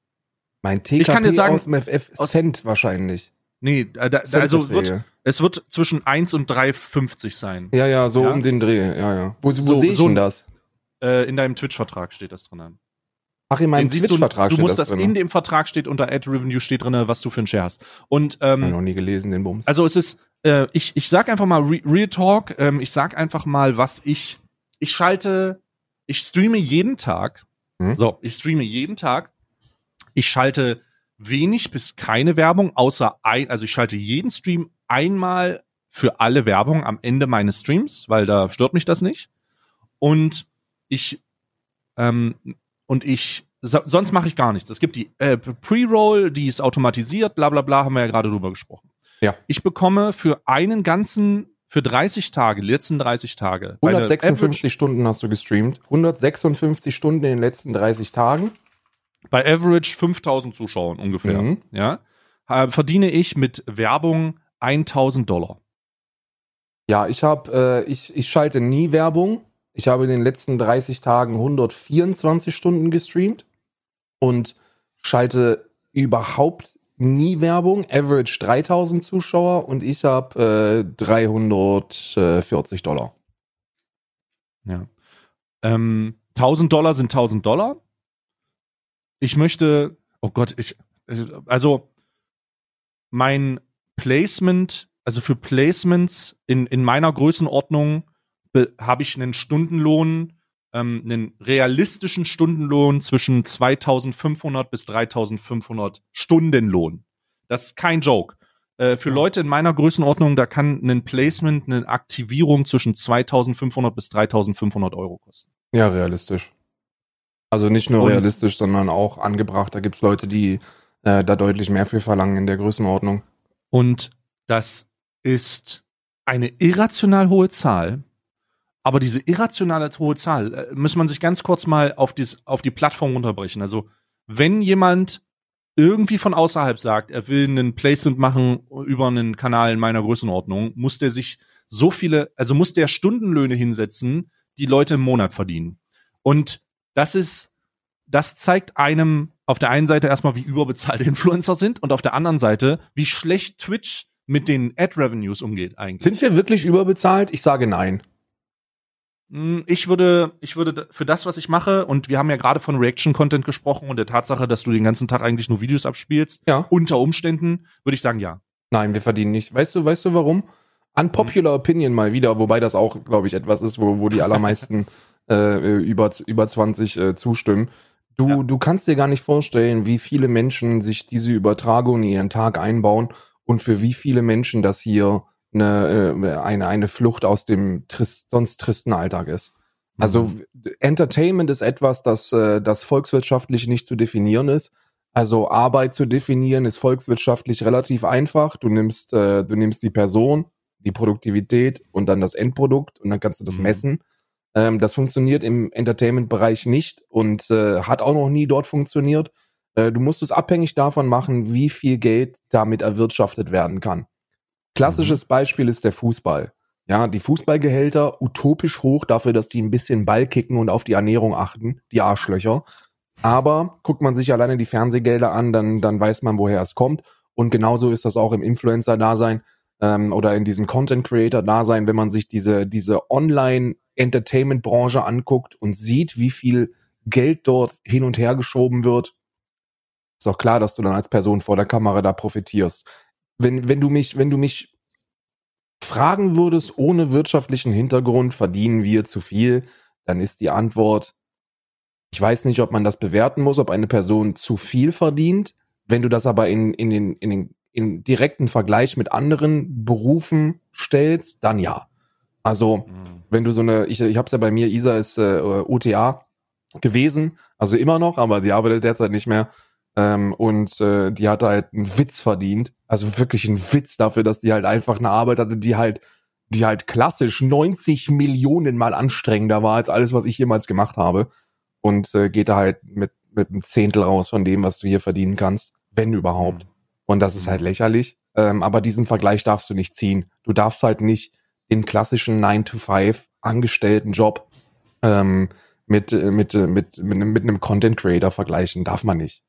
Mein TKP kann dir sagen- aus dem FF Cent wahrscheinlich. Nee, äh, da, da, also wird, es wird zwischen 1 und 3,50 sein. Ja, ja, so Ja? um den Dreh. Ja, ja. Wo, wo So- sehe ich so denn ein- das? Äh, in deinem Twitch-Vertrag steht das drin. Ach, in meinem Den siehst du, Twitch-Vertrag du steht musst das das, drin. in dem Vertrag steht unter Ad Revenue steht drin, was du für einen Share hast. Und Hab ich ähm, noch nie gelesen, den Bums. also es ist, äh, ich ich sag einfach mal Re Real Talk. Ähm, ich sag einfach mal, was ich ich schalte, ich streame jeden Tag. Mhm. So, ich streame jeden Tag. Ich schalte wenig bis keine Werbung, außer ein, also ich schalte jeden Stream einmal für alle Werbung am Ende meines Streams, weil da stört mich das nicht. Und ich ähm, und ich so, sonst mache ich gar nichts. Es gibt die äh, Pre-Roll, die ist automatisiert, bla bla bla, haben wir ja gerade drüber gesprochen. Ja. Ich bekomme für einen ganzen, für 30 Tage, die letzten 30 Tage, eine 156 Stunden hast du gestreamt. 156 Stunden in den letzten 30 Tagen. bei Average 5000 Zuschauern ungefähr, Mhm. ja, äh, verdiene ich mit Werbung 1000 Dollar. Ja, ich habe, äh, ich, ich schalte nie Werbung. Ich habe in den letzten 30 Tagen 124 Stunden gestreamt und schalte überhaupt nie Werbung. Average 3000 Zuschauer und ich habe äh, 340 Dollar. Ja. Ähm, 1000 Dollar sind 1000 Dollar. Ich möchte, oh Gott, ich, also mein Placement, also für Placements in, in meiner Größenordnung be- habe ich einen Stundenlohn, ähm, einen realistischen Stundenlohn zwischen 2500 bis 3500 Stundenlohn. Das ist kein Joke. Äh, für Leute in meiner Größenordnung, da kann ein Placement, eine Aktivierung zwischen 2500 bis 3500 Euro kosten. Ja, realistisch. Also nicht nur Und- realistisch, sondern auch angebracht. Da gibt's Leute, die äh, da deutlich mehr für verlangen in der Größenordnung. Und das ist eine irrational hohe Zahl. Aber diese irrationale hohe Zahl äh, muss man sich ganz kurz mal auf, dies, auf die Plattform runterbrechen. Also, wenn jemand irgendwie von außerhalb sagt, er will einen Placement machen über einen Kanal in meiner Größenordnung, muss der sich so viele, also muss der Stundenlöhne hinsetzen, die Leute im Monat verdienen. Und das ist, das zeigt einem auf der einen Seite erstmal, wie überbezahlte Influencer sind und auf der anderen Seite, wie schlecht Twitch mit den Ad-Revenues umgeht eigentlich. Sind wir wirklich überbezahlt? Ich sage nein. Mm, Ich würde, ich würde für das, was ich mache, und wir haben ja gerade von Reaction-Content gesprochen und der Tatsache, dass du den ganzen Tag eigentlich nur Videos abspielst, Ja. unter Umständen, würde ich sagen, ja. Nein, wir verdienen nicht. Weißt du, weißt du warum? Unpopular Opinion mal wieder, wobei das auch, glaube ich, etwas ist, wo, wo die allermeisten äh, über, über 20 äh, zustimmen. Du, Ja. du kannst dir gar nicht vorstellen, wie viele Menschen sich diese Übertragung in ihren Tag einbauen und für wie viele Menschen das hier eine, äh, eine, eine Flucht aus dem trist, sonst tristen Alltag ist. Also Mhm. Entertainment ist etwas, das, äh, das volkswirtschaftlich nicht zu definieren ist. Also Arbeit zu definieren ist volkswirtschaftlich relativ einfach. Du nimmst, äh, du nimmst die Person, die Produktivität und dann das Endprodukt und dann kannst du das Mhm. messen. Ähm, das funktioniert im Entertainment-Bereich nicht und hat auch noch nie dort funktioniert. Du musst es abhängig davon machen, wie viel Geld damit erwirtschaftet werden kann. Klassisches Beispiel ist der Fußball. Ja, die Fußballgehälter utopisch hoch dafür, dass die ein bisschen Ball kicken und auf die Ernährung achten, die Arschlöcher. Aber guckt man sich alleine die Fernsehgelder an, dann, dann weiß man, woher es kommt. Und genauso ist das auch im Influencer-Dasein ähm, oder in diesem Content-Creator-Dasein, wenn man sich diese, diese Online-Entertainment-Branche anguckt und sieht, wie viel Geld dort hin und her geschoben wird, ist doch klar, dass du dann als Person vor der Kamera da profitierst. Wenn, wenn du mich, wenn du mich fragen würdest, ohne wirtschaftlichen Hintergrund verdienen wir zu viel, dann ist die Antwort, ich weiß nicht, ob man das bewerten muss, ob eine Person zu viel verdient. Wenn du das aber in, in den, in den in direkten Vergleich mit anderen Berufen stellst, dann ja. Also, wenn du so eine, ich, ich habe es ja bei mir, Isa ist äh, OTA gewesen, also immer noch, aber sie arbeitet derzeit nicht mehr. Ähm, und äh, die hat halt einen Witz verdient. Also wirklich einen Witz dafür, dass die halt einfach eine Arbeit hatte, die halt, die halt klassisch 90 Millionen mal anstrengender war als alles, was ich jemals gemacht habe. Und äh, geht da halt mit, mit einem Zehntel raus von dem, was du hier verdienen kannst, wenn überhaupt. Und das ist halt lächerlich. Ähm, aber diesen Vergleich darfst du nicht ziehen. Du darfst halt nicht den klassischen 9-to-5 angestellten Job ähm, mit, äh, mit, äh, mit, mit, mit einem Content Creator vergleichen. Darf man nicht.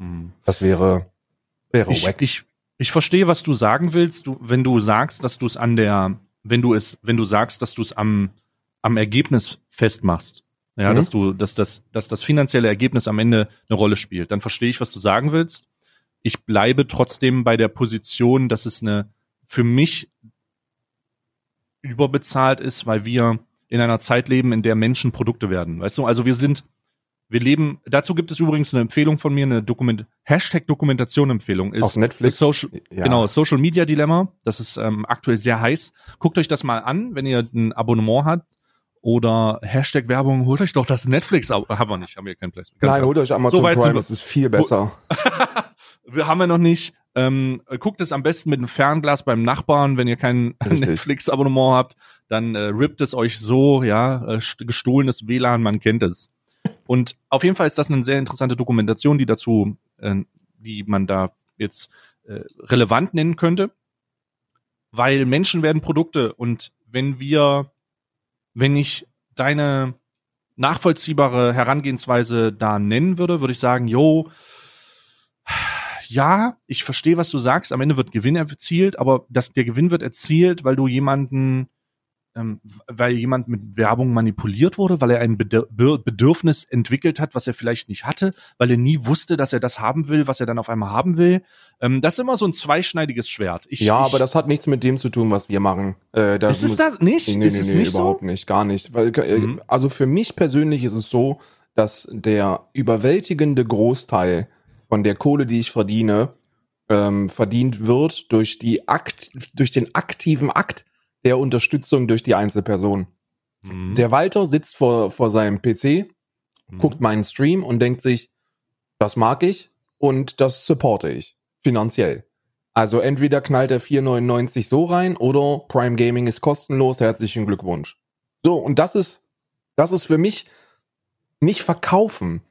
Mhm. Das wäre, wäre Ich, wack. ich, ich verstehe, was du sagen willst. Du, wenn du sagst, dass du es an der, wenn du es, wenn du sagst, dass du es am, am Ergebnis festmachst. Ja, Mhm. dass du, dass das, dass das finanzielle Ergebnis am Ende eine Rolle spielt. Dann verstehe ich, was du sagen willst. Ich bleibe trotzdem bei der Position, dass es eine für mich überbezahlt ist, weil wir in einer Zeit leben, in der Menschen Produkte werden. Weißt du, also wir sind, wir leben, dazu gibt es übrigens eine Empfehlung von mir, eine Dokument, Hashtag Dokumentation-Empfehlung ist Auf Netflix. Social, Ja. Genau, Social Media Dilemma. Das ist ähm, aktuell sehr heiß. Guckt euch das mal an, wenn ihr ein Abonnement habt. Oder Hashtag Werbung, holt euch doch das Netflix. Abo- Haben wir nicht, haben wir kein Placement. Nein, klar. holt euch Amazon So Prime, das ist viel besser. wir haben wir noch nicht. Ähm, guckt es am besten mit einem Fernglas beim Nachbarn, wenn ihr kein. Netflix-Abonnement habt, dann äh, rippt es euch so, ja, äh, st- gestohlenes WLAN, man kennt es. Und auf jeden Fall ist das eine sehr interessante Dokumentation, die dazu, äh, die man da jetzt äh, relevant nennen könnte, weil Menschen werden Produkte und wenn wir, wenn ich deine nachvollziehbare Herangehensweise da nennen würde, würde ich sagen, jo, ja, ich verstehe, was du sagst. Am Ende wird Gewinn erzielt, aber dass der Gewinn wird erzielt, weil du jemanden, ähm, weil jemand mit Werbung manipuliert wurde, weil er ein Bedürfnis entwickelt hat, was er vielleicht nicht hatte, weil er nie wusste, dass er das haben will, was er dann auf einmal haben will. Ähm, das ist immer so ein zweischneidiges Schwert. Ich, ja, ich, aber das hat nichts mit dem zu tun, was wir machen. Äh, da ist es muss- das nicht? Nee, nee, ist nee, es nee, nicht überhaupt so? nicht, gar nicht. Weil, äh, Mhm. Also für mich persönlich ist es so, dass der überwältigende Großteil von der Kohle, die ich verdiene, ähm, verdient wird durch die Akt, durch den aktiven Akt der Unterstützung durch die Einzelperson. Mhm. Der Walter sitzt vor, vor seinem PC, Mhm. guckt meinen Stream und denkt sich, das mag ich und das supporte ich finanziell. Also entweder knallt er 4,99 so rein oder Prime Gaming ist kostenlos, herzlichen Glückwunsch. So, und das ist, das ist für mich nicht verkaufen.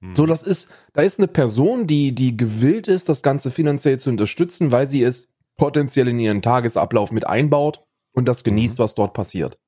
Mhm. So, das ist, da ist eine Person, die, die gewillt ist, das Ganze finanziell zu unterstützen, weil sie es potenziell in ihren Tagesablauf mit einbaut und das genießt, was dort passiert.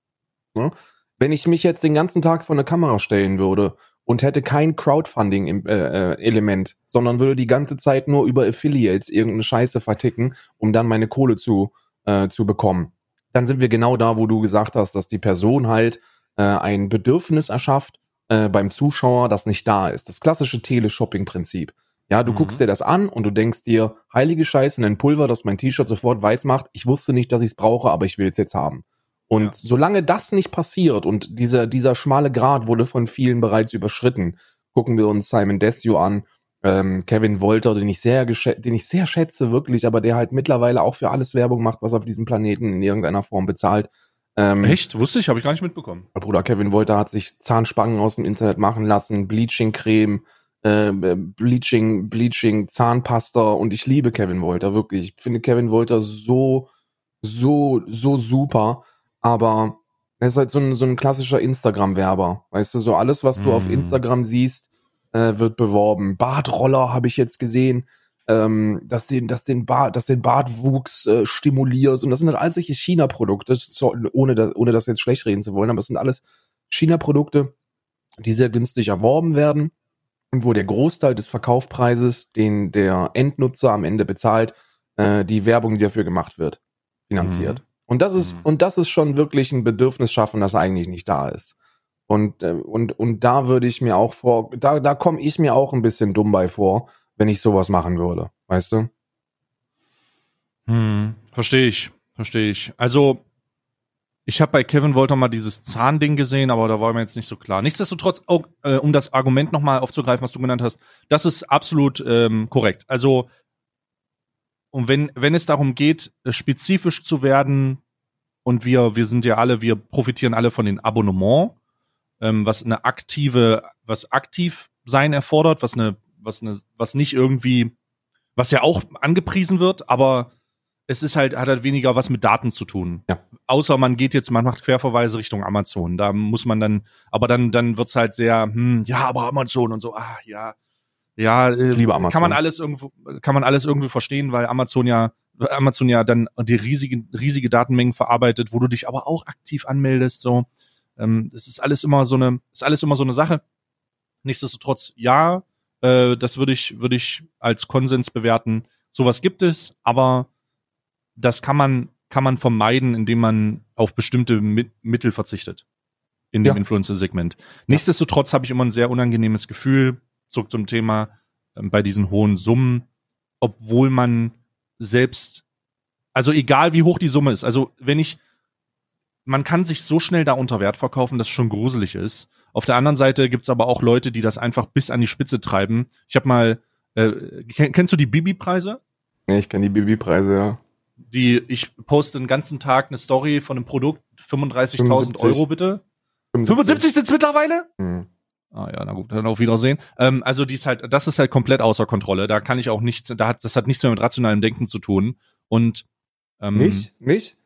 Ne? Wenn ich mich jetzt den ganzen Tag vor eine Kamera stellen würde und hätte kein Crowdfunding-Element, sondern würde die ganze Zeit nur über Affiliates irgendeine Scheiße verticken, um dann meine Kohle zu, äh, zu bekommen, dann sind wir genau da, wo du gesagt hast, dass die Person halt äh, ein Bedürfnis erschafft äh, beim Zuschauer, das nicht da ist. Das klassische Teleshopping-Prinzip. Ja, du Mhm. guckst dir das an und du denkst dir, heilige Scheiße, ein Pulver, das mein T-Shirt sofort weiß macht. Ich wusste nicht, dass ich es brauche, aber ich will es jetzt haben. Und Ja. solange das nicht passiert und dieser, dieser schmale Grat wurde von vielen bereits überschritten, gucken wir uns Simon Desue an, ähm, Kevin Wolter, den ich sehr den ich sehr schätze, wirklich, aber der halt mittlerweile auch für alles Werbung macht, was auf diesem Planeten in irgendeiner Form bezahlt. Ähm, Echt? Wusste ich, habe ich gar nicht mitbekommen. Bruder Kevin Wolter hat sich Zahnspangen aus dem Internet machen lassen, Bleaching-Creme, äh, Bleaching, Bleaching, Zahnpasta und ich liebe Kevin Wolter, wirklich. Ich finde Kevin Wolter so, so, so super, aber er ist halt so ein, so ein klassischer Instagram-Werber. Weißt du, so alles, was du auf Mm. Instagram siehst, äh, wird beworben. Bartroller habe ich jetzt gesehen, ähm, dass den, dass den Bart, dass den Bartwuchs äh, stimuliert. Und das sind halt all solche China-Produkte, so, ohne das, ohne das jetzt schlecht reden zu wollen, aber es sind alles China-Produkte, die sehr günstig erworben werden und wo der Großteil des Verkaufspreises, den der Endnutzer am Ende bezahlt, äh, die Werbung, die dafür gemacht wird, finanziert. Und das ist, Mhm. und das ist schon wirklich ein Bedürfnis schaffen, das eigentlich nicht da ist. Und, äh, und, und da würde ich mir auch vor, da, da komme ich mir auch ein bisschen dumm bei vor, wenn ich sowas machen würde. Weißt du? Hm, verstehe ich, verstehe ich. Also, ich habe bei Kevin Wolter mal dieses Zahnding gesehen, aber da war mir jetzt nicht so klar. Nichtsdestotrotz, auch, äh, um das Argument nochmal aufzugreifen, was du genannt hast, das ist absolut ähm, korrekt. Also, und wenn, wenn es darum geht, spezifisch zu werden, und wir, wir sind ja alle, wir profitieren alle von den Abonnement, ähm, was eine aktive, was aktiv sein erfordert, was eine, was eine, was nicht irgendwie, was ja auch angepriesen wird, aber es ist halt, hat halt weniger was mit Daten zu tun. Ja. Außer man geht jetzt, man macht Querverweise Richtung Amazon. Da muss man dann, aber dann, dann wird's halt sehr, hm, ja, aber Amazon und so, ah, ja. Ja, äh, liebe Amazon. kann man alles irgendwo, kann man alles irgendwie verstehen, weil Amazon ja, Amazon ja dann die riesige, riesige Datenmengen verarbeitet, wo du dich aber auch aktiv anmeldest, so. Ähm, das ist alles immer so eine, ist alles immer so eine Sache. Nichtsdestotrotz, ja, äh, das würde ich, würde ich als Konsens bewerten. Sowas gibt es, aber das kann man, kann man vermeiden, indem man auf bestimmte Mi Mittel verzichtet. In dem Ja. Influencer-Segment. Nichtsdestotrotz habe ich immer ein sehr unangenehmes Gefühl, zurück zum Thema, ähm, bei diesen hohen Summen, obwohl man selbst, also egal wie hoch die Summe ist, also wenn ich, man kann sich so schnell da unter Wert verkaufen, dass es schon gruselig ist. Auf der anderen Seite gibt's aber auch Leute, die das einfach bis an die Spitze treiben. Ich habe mal, äh, kenn, kennst du die Bibi-Preise? Ja, ich kenne die Bibi-Preise, ja. Die, ich poste den ganzen Tag eine Story von einem Produkt, 35.000 75. Euro bitte. 75 sind's mittlerweile? Hm. Ah ja, na gut, dann auf Wiedersehen. Ähm, also die ist halt, das ist halt komplett außer Kontrolle. Da kann ich auch nichts, da hat, das hat nichts mehr mit rationalem Denken zu tun. Und ähm, Nicht? Nicht?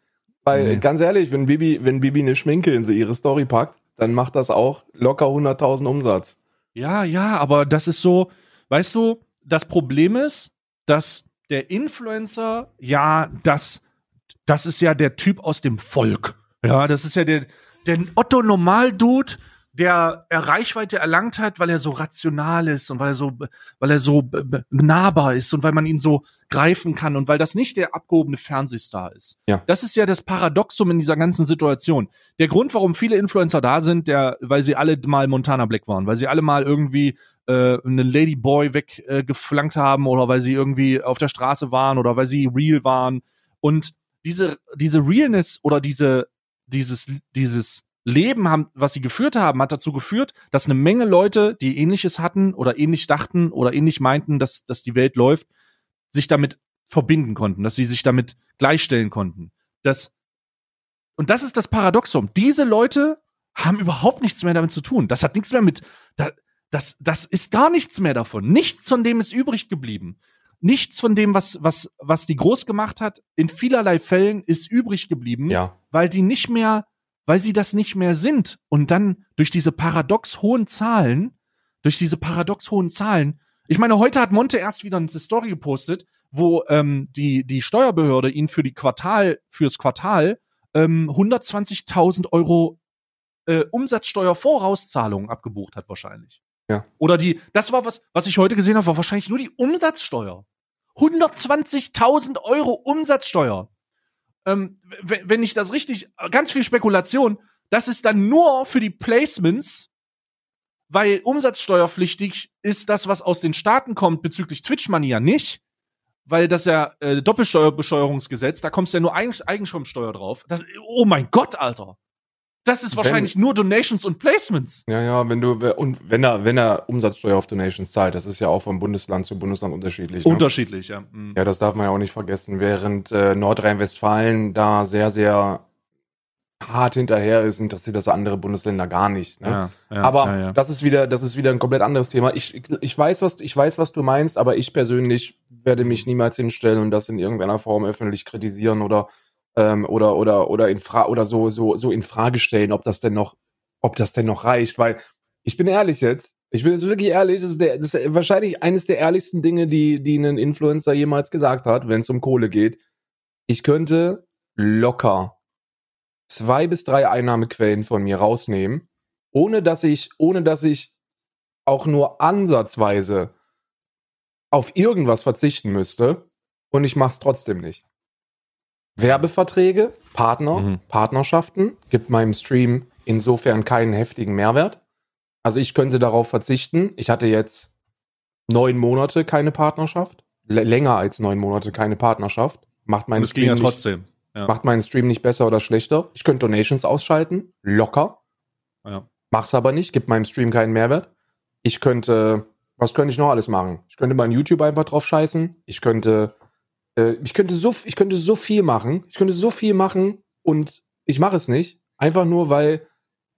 Weil, Nee. ganz ehrlich, wenn Bibi, wenn Bibi eine Schminke in sie ihre Story packt, dann macht das auch locker 100.000 Umsatz. Ja, ja, aber das ist so, weißt du, das Problem ist, dass der Influencer, ja, das, das ist ja der Typ aus dem Volk. Ja, das ist ja der, der Otto Normal-Dude, der er Reichweite erlangt hat, weil er so rational ist und weil er so, weil er so nahbar ist und weil man ihn so greifen kann und weil das nicht der abgehobene Fernsehstar ist. Ja. Das ist ja das Paradoxum in dieser ganzen Situation. Der Grund, warum viele Influencer da sind, der, weil sie alle mal Montana Black waren, weil sie alle mal irgendwie äh, einen Ladyboy weggeflankt äh, haben oder weil sie irgendwie auf der Straße waren oder weil sie real waren. Und diese, diese Realness oder diese, dieses, dieses Leben haben, was sie geführt haben, hat dazu geführt, dass eine Menge Leute, die ähnliches hatten oder ähnlich dachten oder ähnlich meinten, dass, dass die Welt läuft, sich damit verbinden konnten, dass sie sich damit gleichstellen konnten. Das, und das ist das Paradoxum. Diese Leute haben überhaupt nichts mehr damit zu tun. Das hat nichts mehr mit, da, das, das ist gar nichts mehr davon. Nichts von dem ist übrig geblieben. Nichts von dem, was, was, was die groß gemacht hat, in vielerlei Fällen ist übrig geblieben, Ja. weil die nicht mehr, weil sie das nicht mehr sind. Und dann durch diese paradox hohen Zahlen, durch diese paradox hohen Zahlen, ich meine, heute hat Monte erst wieder eine Story gepostet, wo ähm, die, die Steuerbehörde ihn für die Quartal, fürs Quartal ähm, 120.000 Euro äh, Umsatzsteuervorauszahlungen abgebucht hat wahrscheinlich. Ja. Oder die, das war was, was ich heute gesehen habe, war wahrscheinlich nur die Umsatzsteuer. 120.000 Euro Umsatzsteuer. Ähm, wenn ich das richtig, ganz viel Spekulation, das ist dann nur für die Placements, weil umsatzsteuerpflichtig ist das, was aus den Staaten kommt, bezüglich Twitch Money ja nicht, weil das ja äh, Doppelsteuerbesteuerungsgesetz, da kommst ja nur Eigen Eigenstromsteuer drauf. Das, oh mein Gott, Alter. Das ist Wenn- wahrscheinlich nur Donations und Placements. Ja, ja, wenn du, und wenn er, wenn er Umsatzsteuer auf Donations zahlt, das ist ja auch von Bundesland zu Bundesland unterschiedlich. Ne? Unterschiedlich, ja. Mhm. Ja, das darf man ja auch nicht vergessen, während äh, Nordrhein-Westfalen da sehr, sehr hart hinterher ist, interessiert das andere Bundesländer gar nicht. Ne? Ja, ja, aber ja. das ist wieder, das ist wieder ein komplett anderes Thema. Ich, ich weiß, was, ich weiß, was du meinst, aber ich persönlich werde mich niemals hinstellen und das in irgendeiner Form öffentlich kritisieren oder ähm, oder oder oder in Fra oder so so so in Frage stellen, ob das denn noch, ob das denn noch reicht, weil ich bin ehrlich jetzt. Ich bin jetzt wirklich ehrlich, das ist, der, das ist wahrscheinlich eines der ehrlichsten Dinge, die, die ein Influencer jemals gesagt hat, wenn es um Kohle geht. Ich könnte locker zwei bis drei Einnahmequellen von mir rausnehmen, ohne dass ich, ohne dass ich auch nur ansatzweise auf irgendwas verzichten müsste und ich mache es trotzdem nicht. Werbeverträge, Partner, Mhm. Partnerschaften gibt meinem Stream insofern keinen heftigen Mehrwert. Also ich könnte darauf verzichten. Ich hatte jetzt neun Monate keine Partnerschaft, länger als neun Monate keine Partnerschaft. Macht meinen ging ja Stream nicht, trotzdem. Ja. macht meinen Stream nicht besser oder schlechter. Ich könnte Donations ausschalten, locker. Ja. Mach's aber nicht, gibt meinem Stream keinen Mehrwert. Ich könnte, was könnte ich noch alles machen? Ich könnte meinen YouTube einfach drauf scheißen. Ich könnte, äh, ich könnte so, ich könnte so viel machen. Ich könnte so viel machen und ich mache es nicht. Einfach nur, weil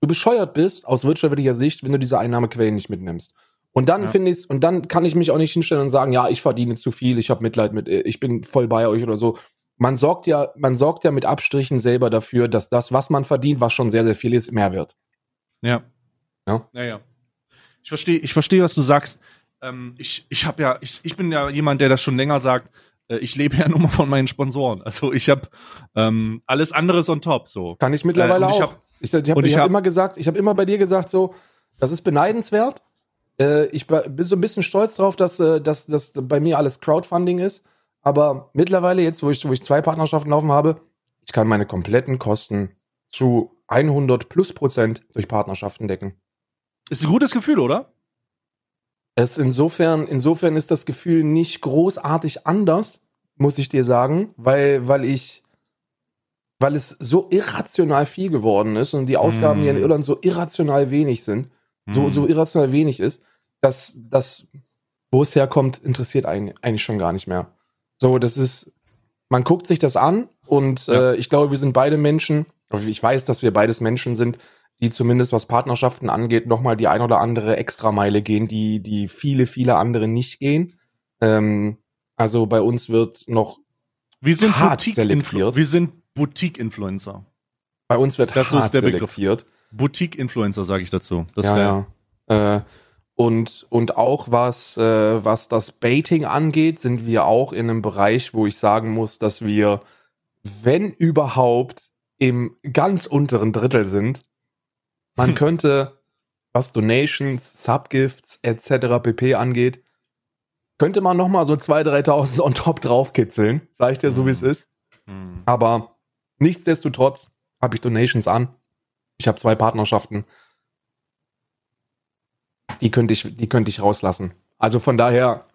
du bescheuert bist aus wirtschaftlicher Sicht, wenn du diese Einnahmequellen nicht mitnimmst. Und dann Ja. finde ich und dann kann ich mich auch nicht hinstellen und sagen, ja, ich verdiene zu viel, ich habe Mitleid mit, äh, ich bin voll bei euch oder so. Man sorgt ja, man sorgt ja mit Abstrichen selber dafür, dass das, was man verdient, was schon sehr, sehr viel ist, mehr wird. Ja. Ja. Ja, ja. Ich verstehe, ich verstehe, was du sagst. Ähm, ich, ich habe ja, ich, ich bin ja jemand, der das schon länger sagt. Äh, ich lebe ja nur mal von meinen Sponsoren. Also ich habe ähm, alles andere on top. So. Kann ich mittlerweile Äh, ich auch. hab- ich ich habe hab hab- immer gesagt, ich habe immer bei dir gesagt, so, das ist beneidenswert. Äh, ich bin so ein bisschen stolz drauf, dass, äh, dass, dass bei mir alles Crowdfunding ist. Aber mittlerweile, jetzt, wo ich, wo ich zwei Partnerschaften laufen habe, ich kann meine kompletten Kosten zu 100 plus Prozent durch Partnerschaften decken. Ist ein gutes Gefühl, oder? Es insofern, insofern ist das Gefühl nicht großartig anders, muss ich dir sagen, weil, weil ich, weil es so irrational viel geworden ist und die Ausgaben Mm. hier in Irland so irrational wenig sind, so, Hm. so irrational wenig ist, dass das, wo es herkommt, interessiert eigentlich, eigentlich schon gar nicht mehr. So, das ist, man guckt sich das an und Ja. äh, ich glaube, wir sind beide Menschen, ich weiß, dass wir beides Menschen sind, die zumindest was Partnerschaften angeht, nochmal die ein oder andere Extrameile gehen, die, die viele, viele andere nicht gehen. Ähm, also bei uns wird noch, Wir sind hart Boutique-Influ selektiert. wir sind Boutique-Influencer. bei uns wird Das hart ist der Begriff. selektiert. Boutique-Influencer sage ich dazu. Das ja, ja. Äh, und, und auch was, äh, was das Baiting angeht, sind wir auch in einem Bereich, wo ich sagen muss, dass wir, wenn überhaupt, im ganz unteren Drittel sind. Man könnte, was Donations, Subgifts etc. pp. angeht, könnte man noch mal so 2.000, 3.000 on top draufkitzeln, sag ich dir so, wie es Hm. ist. Hm. Aber nichtsdestotrotz habe ich Donations an. Ich habe zwei Partnerschaften. Die könnte ich, die könnte ich rauslassen. Also von daher,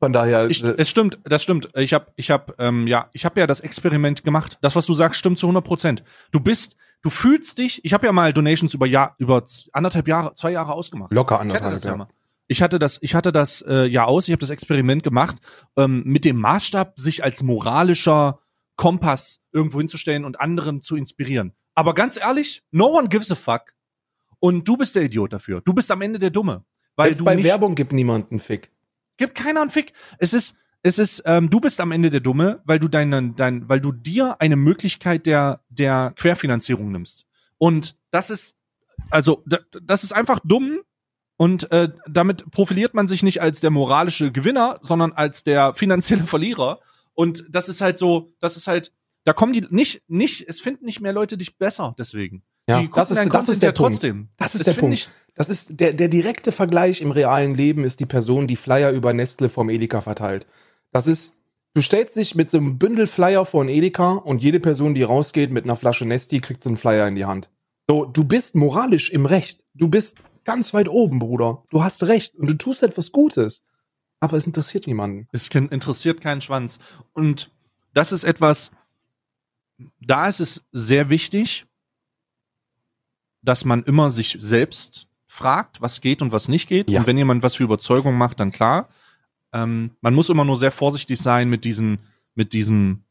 von daher, Ich, äh, es stimmt, das stimmt. Ich habe, ich habe, ähm, ja, ich habe ja das Experiment gemacht. Das, was du sagst, stimmt zu 100 Prozent. Du bist, du fühlst dich. Ich habe ja mal Donations über Jahr, über anderthalb Jahre, zwei Jahre ausgemacht. locker Ich hatte anderthalb. das ja. Ich hatte das, ich hatte das äh, ja aus. Ich habe das Experiment gemacht ähm, mit dem Maßstab, sich als moralischer Kompass irgendwo hinzustellen und anderen zu inspirieren. Aber ganz ehrlich, no one gives a fuck. Und du bist der Idiot dafür. Du bist am Ende der Dumme, weil Selbst du bei Werbung gibt niemand einen Fick. gibt keiner einen Fick. Es ist, es ist, ähm, du bist am Ende der Dumme, weil du deinen, dein, weil du dir eine Möglichkeit der, der Querfinanzierung nimmst. Und das ist, also, da, das ist einfach dumm. Und äh, damit profiliert man sich nicht als der moralische Gewinner, sondern als der finanzielle Verlierer. Und das ist halt so, das ist halt, da kommen die nicht, nicht, es finden nicht mehr Leute dich besser deswegen. Ja, die das ist- das Content ist der ja Punkt. trotzdem. Das ist Das der find Punkt. ich- Das ist der, der direkte Vergleich im realen Leben ist die Person, die Flyer über Nestle vom Edeka verteilt. Das ist, du stellst dich mit so einem Bündel Flyer vor ein Edeka und jede Person, die rausgeht mit einer Flasche Nesti, kriegt so einen Flyer in die Hand. So, du bist moralisch im Recht. Du bist ganz weit oben, Bruder. Du hast recht und du tust etwas Gutes. Aber es interessiert niemanden. Es interessiert keinen Schwanz. Und das ist etwas, da ist es sehr wichtig, dass man immer sich selbst fragt, was geht und was nicht geht. Ja. Und wenn jemand was für Überzeugung macht, dann klar. Ähm, man muss immer nur sehr vorsichtig sein mit diesen, mit diesen,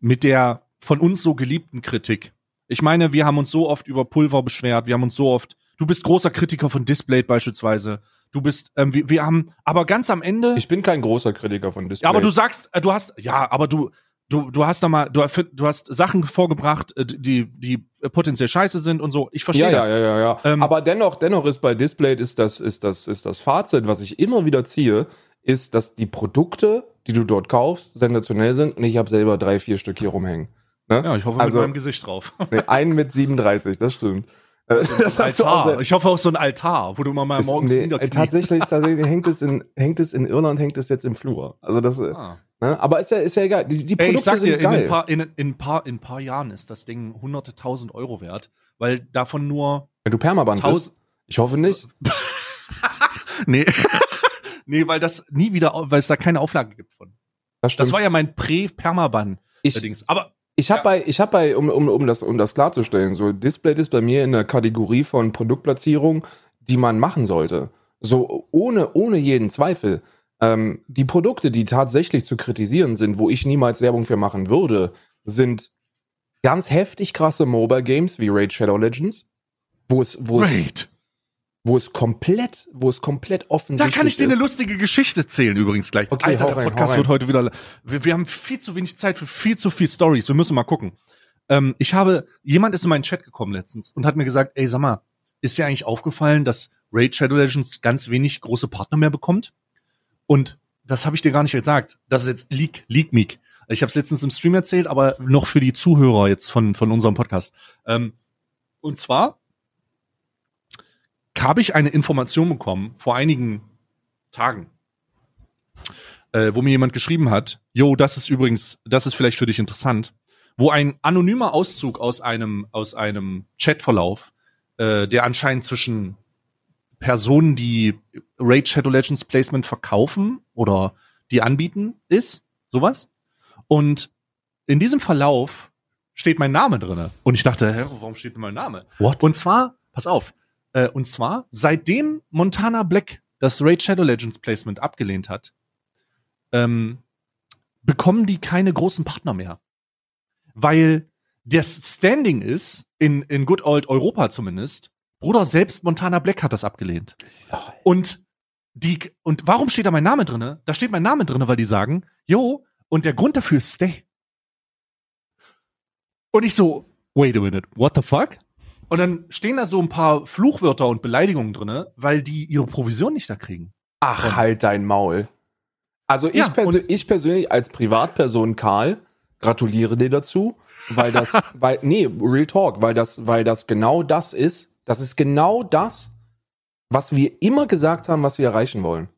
mit der von uns so geliebten Kritik. Ich meine, wir haben uns so oft über Pulver beschwert, wir haben uns so oft, du bist großer Kritiker von Display beispielsweise. Du bist, ähm, wir, wir haben, aber ganz am Ende. Ich bin kein großer Kritiker von Display. Ja, aber du sagst, äh, du hast, ja, aber du, du, du hast da mal, du, du hast Sachen vorgebracht, äh, die, die potenziell scheiße sind und so. Ich verstehe ja, das. ja, ja, ja, ja. Ähm, aber dennoch, dennoch ist bei Display ist das, ist das, ist das Fazit, was ich immer wieder ziehe, ist, dass die Produkte, die du dort kaufst, sensationell sind und ich habe selber drei, vier Stück hier rumhängen. Ne? Ja, ich hoffe Also- mit meinem Gesicht drauf. Nee, einen mit 37, das stimmt. Auch Altar. Ich hoffe auch so ein Altar, wo du mal, mal morgens nee, niederkniest. tatsächlich, tatsächlich hängt es in hängt es in Irland, hängt es jetzt im Flur. Also das, äh, Ah. ne? aber ist ja ist ja egal. Die, die Ey, ich sag dir, in ein, paar, in, in, ein paar, in ein paar Jahren ist das Ding hunderte tausend Euro wert, weil davon nur Wenn du Permaband bist, tausend. ich hoffe nicht. Nee. Nee, weil das nie wieder, weil es da keine Auflage gibt von. Das. Das war ja mein Prä-Permaban. ich, Dings. Aber Ich habe Ja. bei, ich habe bei, um, um, um das, um das klarzustellen, so Display ist bei mir in der Kategorie von Produktplatzierung, die man machen sollte. So ohne, ohne jeden Zweifel. Ähm, die Produkte, die tatsächlich zu kritisieren sind, wo ich niemals Werbung für machen würde, sind ganz heftig krasse Mobile Games wie Raid Shadow Legends, wo es, wo es, Raid. Wo es komplett, wo es komplett Da offensichtlich kann ich dir eine ist. lustige Geschichte erzählen übrigens gleich. Okay, Alter, der rein, Podcast wird heute wieder. Wir, wir haben viel zu wenig Zeit für viel zu viel Stories. Wir müssen mal gucken. Ähm, ich habe jemand ist in meinen Chat gekommen letztens und hat mir gesagt, ey, sag mal, ist dir eigentlich aufgefallen, dass Raid Shadow Legends ganz wenig große Partner mehr bekommt? Und das habe ich dir gar nicht gesagt. Das ist jetzt Leak, Leak Meek. Ich habe es letztens im Stream erzählt, aber noch für die Zuhörer jetzt von von unserem Podcast. Ähm, und zwar habe ich eine Information bekommen vor einigen Tagen, äh, wo mir jemand geschrieben hat, jo, das ist übrigens, das ist vielleicht für dich interessant, wo ein anonymer Auszug aus einem aus einem Chatverlauf, äh, der anscheinend zwischen Personen, die Raid Shadow Legends Placement verkaufen oder die anbieten, ist sowas. Und in diesem Verlauf steht mein Name drinne. Und ich dachte, hä, warum steht denn mein Name? What? Und zwar, pass auf, äh, und zwar, seitdem Montana Black das Raid Shadow Legends Placement abgelehnt hat, ähm, bekommen die keine großen Partner mehr. Weil das Standing ist, in, in Good Old Europa zumindest, Bruder, selbst Montana Black hat das abgelehnt. Und die, und warum steht da mein Name drinne? Da steht mein Name drinne, weil die sagen, jo, und der Grund dafür ist Stay. Und ich so, wait a minute, what the fuck? Und dann stehen da so ein paar Fluchwörter und Beleidigungen drinne, weil die ihre Provision nicht da kriegen. Ach, halt dein Maul. Also ich, Ja, persö und- ich persönlich als Privatperson Karl gratuliere dir dazu, weil das, weil, nee, Real Talk, weil das, weil das genau das ist. Das ist genau das, was wir immer gesagt haben, was wir erreichen wollen.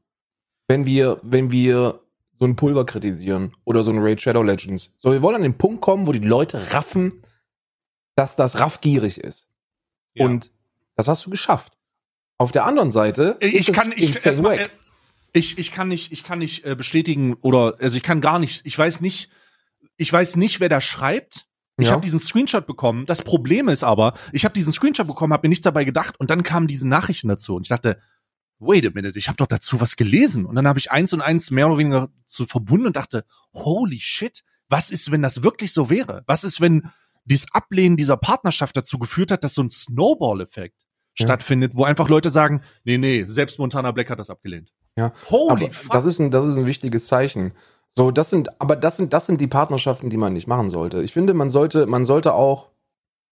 Wenn wir, wenn wir so ein Pulver kritisieren oder so ein Raid Shadow Legends. So, wir wollen an den Punkt kommen, wo die Leute raffen, dass das raffgierig ist. Ja. Und das hast du geschafft. Auf der anderen Seite Ich ist es kann, ich, wack. äh, ich, ich kann nicht, ich kann nicht äh, bestätigen oder, also ich kann gar nicht, ich weiß nicht, ich weiß nicht, wer da schreibt. Ich Ja. habe diesen Screenshot bekommen. Das Problem ist aber, ich habe diesen Screenshot bekommen, habe mir nichts dabei gedacht und dann kamen diese Nachrichten dazu und ich dachte, wait a minute, ich habe doch dazu was gelesen und dann habe ich eins und eins mehr oder weniger zu verbunden und dachte, holy shit, was ist, wenn das wirklich so wäre? Was ist, wenn dieses Ablehnen dieser Partnerschaft dazu geführt hat, dass so ein Snowball-Effekt Ja. stattfindet, wo einfach Leute sagen, nee, nee, selbst Montana Black hat das abgelehnt. Ja. Holy aber fuck. das ist ein, das ist ein wichtiges Zeichen. So, das sind, aber das sind, das sind die Partnerschaften, die man nicht machen sollte. Ich finde, man sollte, man sollte auch,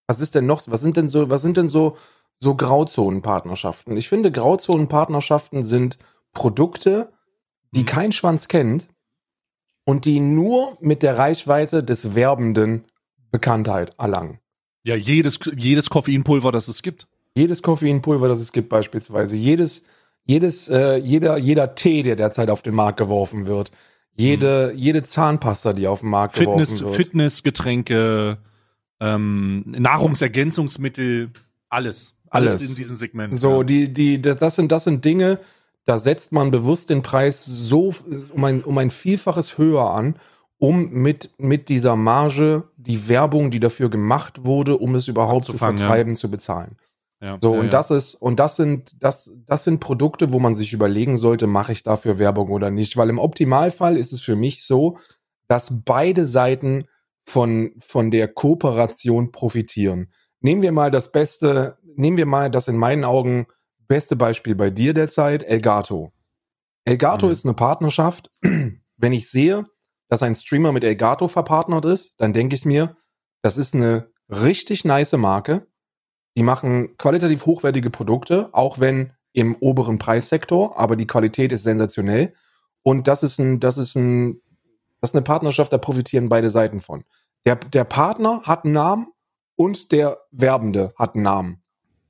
was ist denn noch, was sind denn so, was sind denn so, so Grauzonenpartnerschaften? Ich finde, Grauzonenpartnerschaften sind Produkte, die Mhm. kein Schwanz kennt und die nur mit der Reichweite des Werbenden Bekanntheit erlangen. ja, jedes, jedes Koffeinpulver, das es gibt. Jedes Koffeinpulver, das es gibt, beispielsweise, jedes, jedes, äh, jeder, jeder Tee, der derzeit auf den Markt geworfen wird, jede, jede Zahnpasta, die auf den Markt Fitness, geworfen wird. Fitnessgetränke, ähm, Nahrungsergänzungsmittel, Alles. Alles, Alles. in diesem Segment. So, ja. die, die, das das sind, das sind Dinge, da setzt man bewusst den Preis so um ein, um ein Vielfaches höher an, um mit, mit dieser Marge die Werbung, die dafür gemacht wurde, um es überhaupt zu Abzufangen, ja. vertreiben, zu bezahlen. ja. So, ja, und das ist, und das sind, das, das sind Produkte, wo man sich überlegen sollte, mache ich dafür Werbung oder nicht. Weil im Optimalfall ist es für mich so, dass beide Seiten von, von der Kooperation profitieren. Nehmen wir mal das beste, nehmen wir mal das in meinen Augen beste Beispiel bei dir derzeit, Elgato. Elgato Mhm. ist eine Partnerschaft. Wenn ich sehe, dass ein Streamer mit Elgato verpartnert ist, dann denke ich mir, das ist eine richtig nice Marke. Die machen qualitativ hochwertige Produkte, auch wenn im oberen Preissektor, aber die Qualität ist sensationell. Und das ist ein, das ist ein, das ist eine Partnerschaft, da profitieren beide Seiten von. Der, der Partner hat einen Namen und der Werbende hat einen Namen.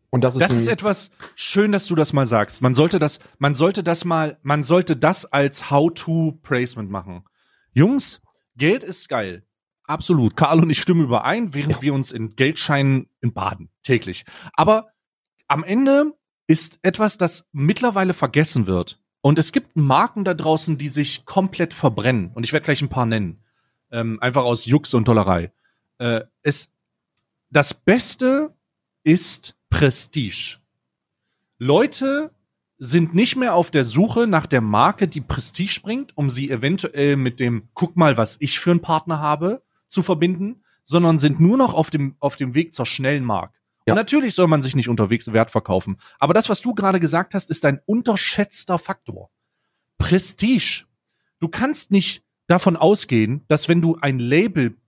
Und das ist, Das ist etwas schön, dass du das mal sagst. Man sollte das, man sollte das mal, man sollte das als How-to-Placement machen. Jungs, Geld ist geil. Absolut. Karl und ich stimmen überein, während wir uns in Geldscheinen in baden. Täglich. Aber am Ende ist etwas, das mittlerweile vergessen wird. Und es gibt Marken da draußen, die sich komplett verbrennen. Und ich werde gleich ein paar nennen. Ähm, einfach aus Jux und Tollerei. Äh, es, das Beste ist Prestige. Leute sind nicht mehr auf der Suche nach der Marke, die Prestige bringt, um sie eventuell mit dem guck mal, was ich für einen Partner habe, zu verbinden, sondern sind nur noch auf dem, auf dem Weg zur schnellen Mark. Ja. Und natürlich soll man sich nicht unterwegs Wert verkaufen. Aber das, was du gerade gesagt hast, ist ein unterschätzter Faktor. Prestige. Du kannst nicht davon ausgehen, dass wenn du ein Label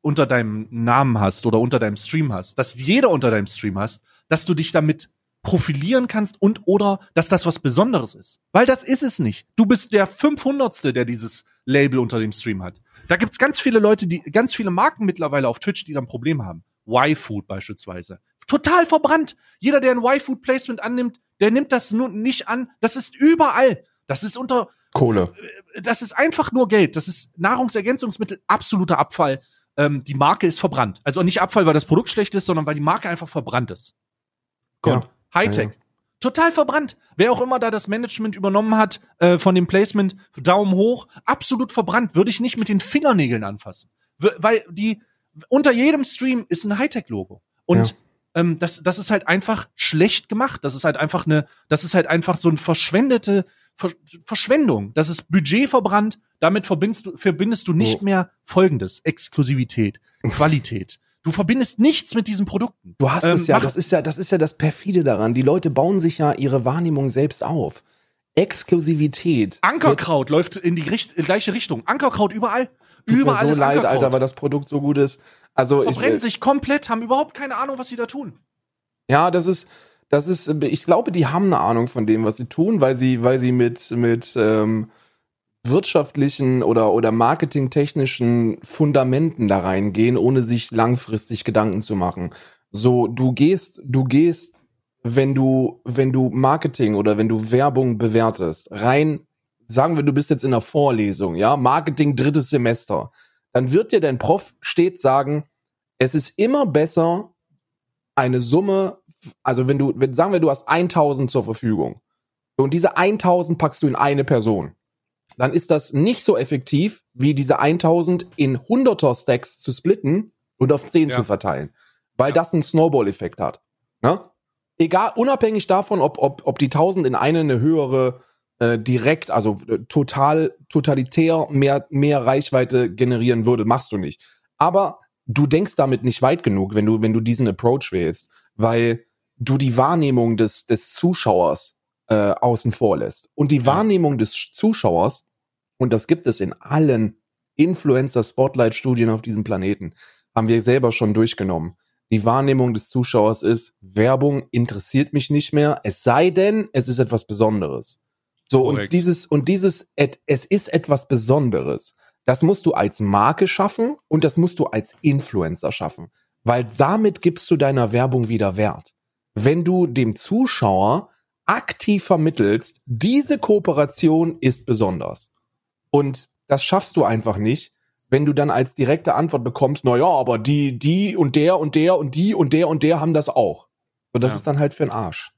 unter deinem Namen hast oder unter deinem Stream hast, dass jeder unter deinem Stream hast, dass du dich damit profilieren kannst und oder dass das was Besonderes ist. Weil das ist es nicht. Du bist der 500. der dieses Label unter dem Stream hat. Da gibt's ganz viele Leute, die ganz viele Marken mittlerweile auf Twitch, die da ein Problem haben. Y-Food beispielsweise. Total verbrannt. Jeder, der ein Y-Food-Placement annimmt, der nimmt das nur nicht an. Das ist überall. Das ist unter, Kohle. das ist einfach nur Geld. Das ist Nahrungsergänzungsmittel, absoluter Abfall. Ähm, die Marke ist verbrannt. Also nicht Abfall, weil das Produkt schlecht ist, sondern weil die Marke einfach verbrannt ist. Gott. Ja. Hightech. Ja, Total verbrannt. Wer auch immer da das Management übernommen hat äh, von dem Placement, Daumen hoch, absolut verbrannt. Würde ich nicht mit den Fingernägeln anfassen. W weil die unter jedem Stream ist ein Hightech-Logo. Und Ja. ähm, das, das ist halt einfach schlecht gemacht. Das ist halt einfach eine, das ist halt einfach so ein verschwendete Ver Verschwendung. Das ist Budget verbrannt. Damit verbindest du, verbindest du nicht Oh. mehr Folgendes: Exklusivität, Qualität. Du verbindest nichts mit diesen Produkten. Du hast Ähm, es ja, das ist ja, das ist ja das perfide daran. Die Leute bauen sich ja ihre Wahrnehmung selbst auf. Exklusivität. Ankerkraut läuft in die richt gleiche Richtung. Ankerkraut überall. Tut überall mir ist so leid, Ankerkraut. Alter, weil das Produkt so gut ist. Also ich, verbrennen sich komplett, haben überhaupt keine Ahnung, was sie da tun. ja, das ist, das ist, ich glaube, die haben eine Ahnung von dem, was sie tun, weil sie, weil sie mit, mit ähm, wirtschaftlichen oder, oder marketingtechnischen Fundamenten da reingehen, ohne sich langfristig Gedanken zu machen. So, du gehst, du gehst, wenn du, wenn du Marketing oder wenn du Werbung bewertest, rein, sagen wir, du bist jetzt in einer Vorlesung, ja, Marketing drittes Semester, dann wird dir dein Prof stets sagen, es ist immer besser, eine Summe, also wenn du, wenn, sagen wir, du hast 1000 zur Verfügung und diese 1000 packst du in eine Person, dann ist das nicht so effektiv, wie diese 1000 in 100er Stacks zu splitten und auf 10 Ja. zu verteilen, weil Ja. das einen Snowball-Effekt hat. Ne? Egal, unabhängig davon, ob, ob, ob die 1000 in eine eine höhere äh, direkt, also äh, total, totalitär mehr, mehr Reichweite generieren würde, machst du nicht. Aber du denkst damit nicht weit genug, wenn du, wenn du diesen Approach wählst, weil du die Wahrnehmung des, des Zuschauers äh, außen vor lässt. Und die Wahrnehmung des Zuschauers, und das gibt es in allen Influencer-Spotlight-Studien auf diesem Planeten, haben wir selber schon durchgenommen. Die Wahrnehmung des Zuschauers ist, Werbung interessiert mich nicht mehr, es sei denn, es ist etwas Besonderes. So, und Korrekt. dieses, und dieses, et, es ist etwas Besonderes. Das musst du als Marke schaffen und das musst du als Influencer schaffen. Weil damit gibst du deiner Werbung wieder Wert. Wenn du dem Zuschauer aktiv vermittelst, diese Kooperation ist besonders. Und das schaffst du einfach nicht, wenn du dann als direkte Antwort bekommst, na ja, aber die, die und der und der und die und der und der haben das auch. So, das Ja. ist dann halt für den Arsch.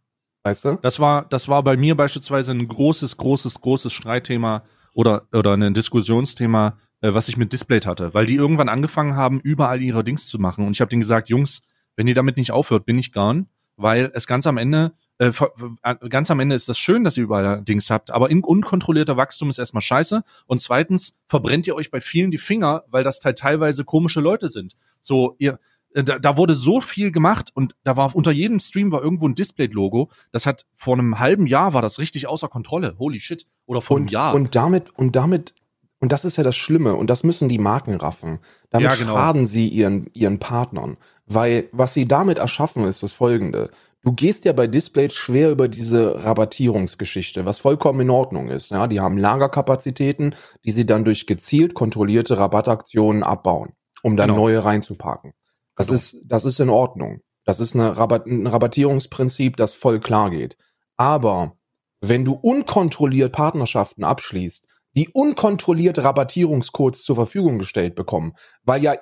Weißt du? Das war, das war bei mir beispielsweise ein großes, großes, großes Streitthema oder, oder ein Diskussionsthema, äh, was ich mit Displayed hatte, weil die irgendwann angefangen haben, überall ihre Dings zu machen. Und ich habe denen gesagt, Jungs, wenn ihr damit nicht aufhört, bin ich gone, weil es ganz am Ende, äh, äh, ganz am Ende ist das schön, dass ihr überall Dings habt, aber in unkontrollierter Wachstum ist erstmal scheiße. Und zweitens verbrennt ihr euch bei vielen die Finger, weil das halt teilweise komische Leute sind. So, ihr, äh, da, da wurde so viel gemacht und da war unter jedem Stream war irgendwo ein Displayed-Logo. Das hat vor einem halben Jahr war das richtig außer Kontrolle. Holy shit. Oder vor einem Und, Jahr. und damit, und damit, und das ist ja das Schlimme, und das müssen die Marken raffen. Damit Ja, genau. schaden sie ihren, ihren Partnern. Weil was sie damit erschaffen, ist das folgende. Du gehst ja bei Displays schwer über diese Rabattierungsgeschichte, was vollkommen in Ordnung ist. Ja, die haben Lagerkapazitäten, die sie dann durch gezielt kontrollierte Rabattaktionen abbauen, um dann Genau. neue reinzupacken. Das Genau. ist, das ist in Ordnung. Das ist eine Rabatt, ein Rabattierungsprinzip, das voll klar geht. Aber wenn du unkontrolliert Partnerschaften abschließt, die unkontrolliert Rabattierungscodes zur Verfügung gestellt bekommen, weil ja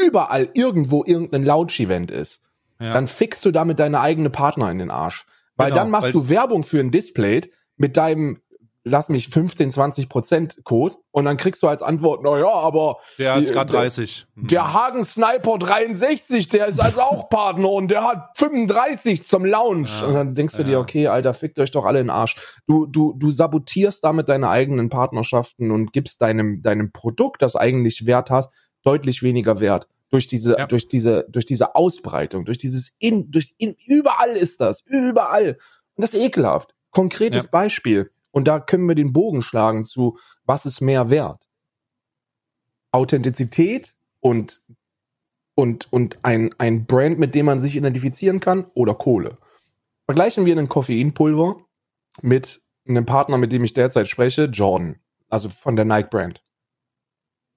überall irgendwo irgendein Launch-Event ist, ja. dann fixst du damit deine eigene Partner in den Arsch. Weil Genau, dann machst weil- du Werbung für ein Display mit deinem, lass mich 15, 20 Prozent Code und dann kriegst du als Antwort, na ja, aber der hat gerade der- 30. Hm. der Hagen Sniper 63, der ist also auch Partner und der hat 35 zum Launch. Ja, und dann denkst du ja. dir, okay, Alter, fickt euch doch alle in den Arsch. Du, du, du sabotierst damit deine eigenen Partnerschaften und gibst deinem, deinem Produkt, das eigentlich Wert hast, deutlich weniger Wert. Durch diese, Ja. durch diese, durch diese Ausbreitung, durch dieses in, durch in, überall ist das, überall. Und das ist ekelhaft. Konkretes Ja. Beispiel. Und da können wir den Bogen schlagen zu, was ist mehr wert? Authentizität und, und, und ein, ein Brand, mit dem man sich identifizieren kann oder Kohle. Vergleichen wir einen Koffeinpulver mit einem Partner, mit dem ich derzeit spreche, Jordan, also von der Nike Brand.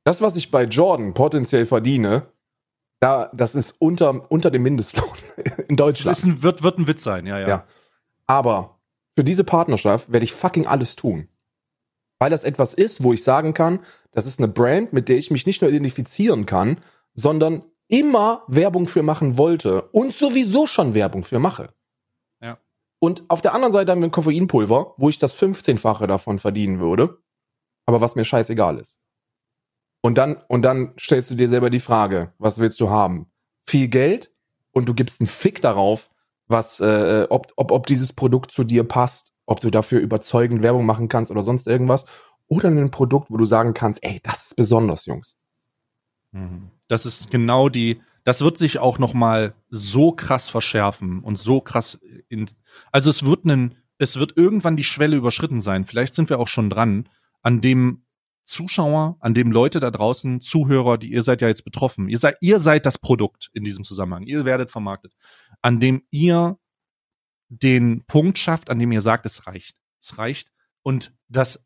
Das, was ich bei Jordan potenziell verdiene, da, das ist unter, unter dem Mindestlohn in Das Deutschland. ist ein, wird, wird ein Witz sein, ja, ja. Ja. Aber für diese Partnerschaft werde ich fucking alles tun. Weil das etwas ist, wo ich sagen kann, das ist eine Brand, mit der ich mich nicht nur identifizieren kann, sondern immer Werbung für machen wollte und sowieso schon Werbung für mache. Ja. Und auf der anderen Seite haben wir ein Koffeinpulver, wo ich das 15-fache davon verdienen würde, aber was mir scheißegal ist. Und dann, und dann stellst du dir selber die Frage, was willst du haben? Viel Geld und du gibst einen Fick darauf, was, äh, ob, ob, ob dieses Produkt zu dir passt, ob du dafür überzeugend Werbung machen kannst oder sonst irgendwas. Oder ein Produkt, wo du sagen kannst, ey, das ist besonders, Jungs. Mhm. Das ist genau die, das wird sich auch noch mal so krass verschärfen und so krass in, also es wird einen, es wird irgendwann die Schwelle überschritten sein. Vielleicht sind wir auch schon dran, an dem Zuschauer, an dem Leute da draußen, Zuhörer, die ihr seid ja jetzt betroffen. Ihr seid, ihr seid das Produkt in diesem Zusammenhang. Ihr werdet vermarktet, an dem ihr den Punkt schafft, an dem ihr sagt, es reicht. Es reicht. Und das,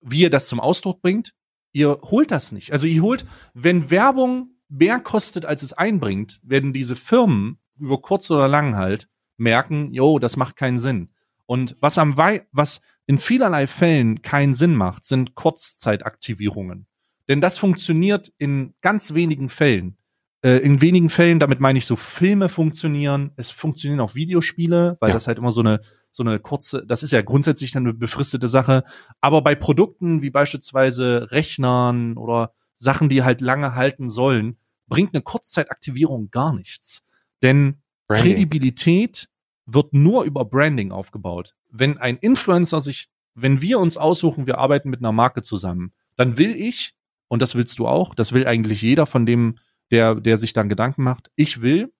wie ihr das zum Ausdruck bringt, ihr holt das nicht. Also ihr holt, wenn Werbung mehr kostet, als es einbringt, werden diese Firmen über kurz oder lang halt merken, jo, das macht keinen Sinn. Und was am Wei was in vielerlei Fällen keinen Sinn macht, sind Kurzzeitaktivierungen. Denn das funktioniert in ganz wenigen Fällen. Äh, in wenigen Fällen, damit meine ich so Filme funktionieren, es funktionieren auch Videospiele, weil Ja. das halt immer so eine so eine kurze, das ist ja grundsätzlich eine befristete Sache, aber bei Produkten wie beispielsweise Rechnern oder Sachen, die halt lange halten sollen, bringt eine Kurzzeitaktivierung gar nichts. Denn Branding. Kredibilität wird nur über Branding aufgebaut. Wenn ein Influencer sich, wenn wir uns aussuchen, wir arbeiten mit einer Marke zusammen, dann will ich, und das willst du auch, das will eigentlich jeder von dem, der, der sich dann Gedanken macht, ich will,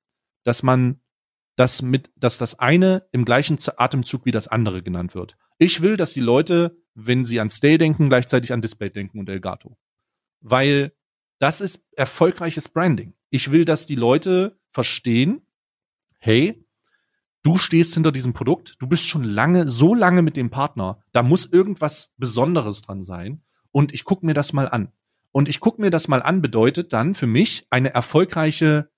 dass man das mit, dass das eine im gleichen Atemzug wie das andere genannt wird. Ich will, dass die Leute, wenn sie an Stay denken, gleichzeitig an Display denken und Elgato. Weil das ist erfolgreiches Branding. Ich will, dass die Leute verstehen, hey, du stehst hinter diesem Produkt, du bist schon lange, so lange mit dem Partner, da muss irgendwas Besonderes dran sein. Und ich guck mir das mal an. Und ich guck mir das mal an bedeutet dann für mich eine erfolgreiche,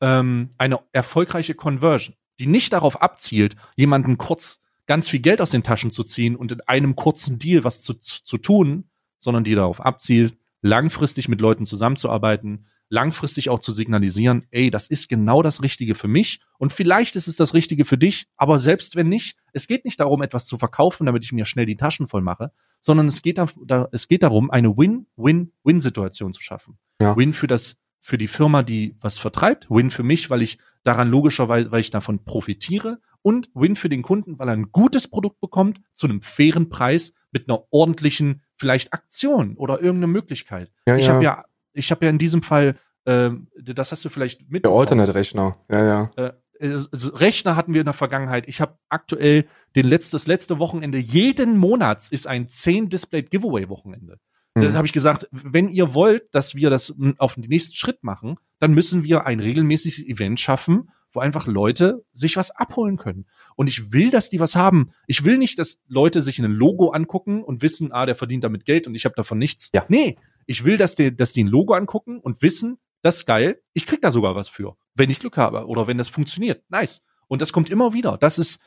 ähm, eine erfolgreiche Conversion, die nicht darauf abzielt, jemanden kurz ganz viel Geld aus den Taschen zu ziehen und in einem kurzen Deal was zu, zu, zu tun, sondern die darauf abzielt, langfristig mit Leuten zusammenzuarbeiten, langfristig auch zu signalisieren, ey, das ist genau das Richtige für mich und vielleicht ist es das Richtige für dich, aber selbst wenn nicht, es geht nicht darum, etwas zu verkaufen, damit ich mir schnell die Taschen voll mache, sondern es geht, da, es geht darum, eine Win-Win-Win-Situation zu schaffen. Ja. Win für das, für die Firma, die was vertreibt, Win für mich, weil ich daran logischerweise, weil ich davon profitiere und Win für den Kunden, weil er ein gutes Produkt bekommt zu einem fairen Preis mit einer ordentlichen vielleicht Aktion oder irgendeine Möglichkeit. Ja, ich ja. habe ja, ich habe ja in diesem Fall, ähm, das hast du vielleicht mit Der Alternate-Rechner. Ja, ja. äh, Rechner hatten wir in der Vergangenheit. Ich habe aktuell den letztes letzte Wochenende jeden Monats ist ein 10 Display Giveaway Wochenende. Mhm. Da habe ich gesagt, wenn ihr wollt, dass wir das auf den nächsten Schritt machen, dann müssen wir ein regelmäßiges Event schaffen, wo einfach Leute sich was abholen können. Und ich will, dass die was haben. Ich will nicht, dass Leute sich ein Logo angucken und wissen, ah, der verdient damit Geld und ich habe davon nichts. Ja. Nee, ich will, dass die, dass die ein Logo angucken und wissen, das ist geil, ich krieg da sogar was für, wenn ich Glück habe oder wenn das funktioniert. Nice. Und das kommt immer wieder. Das ist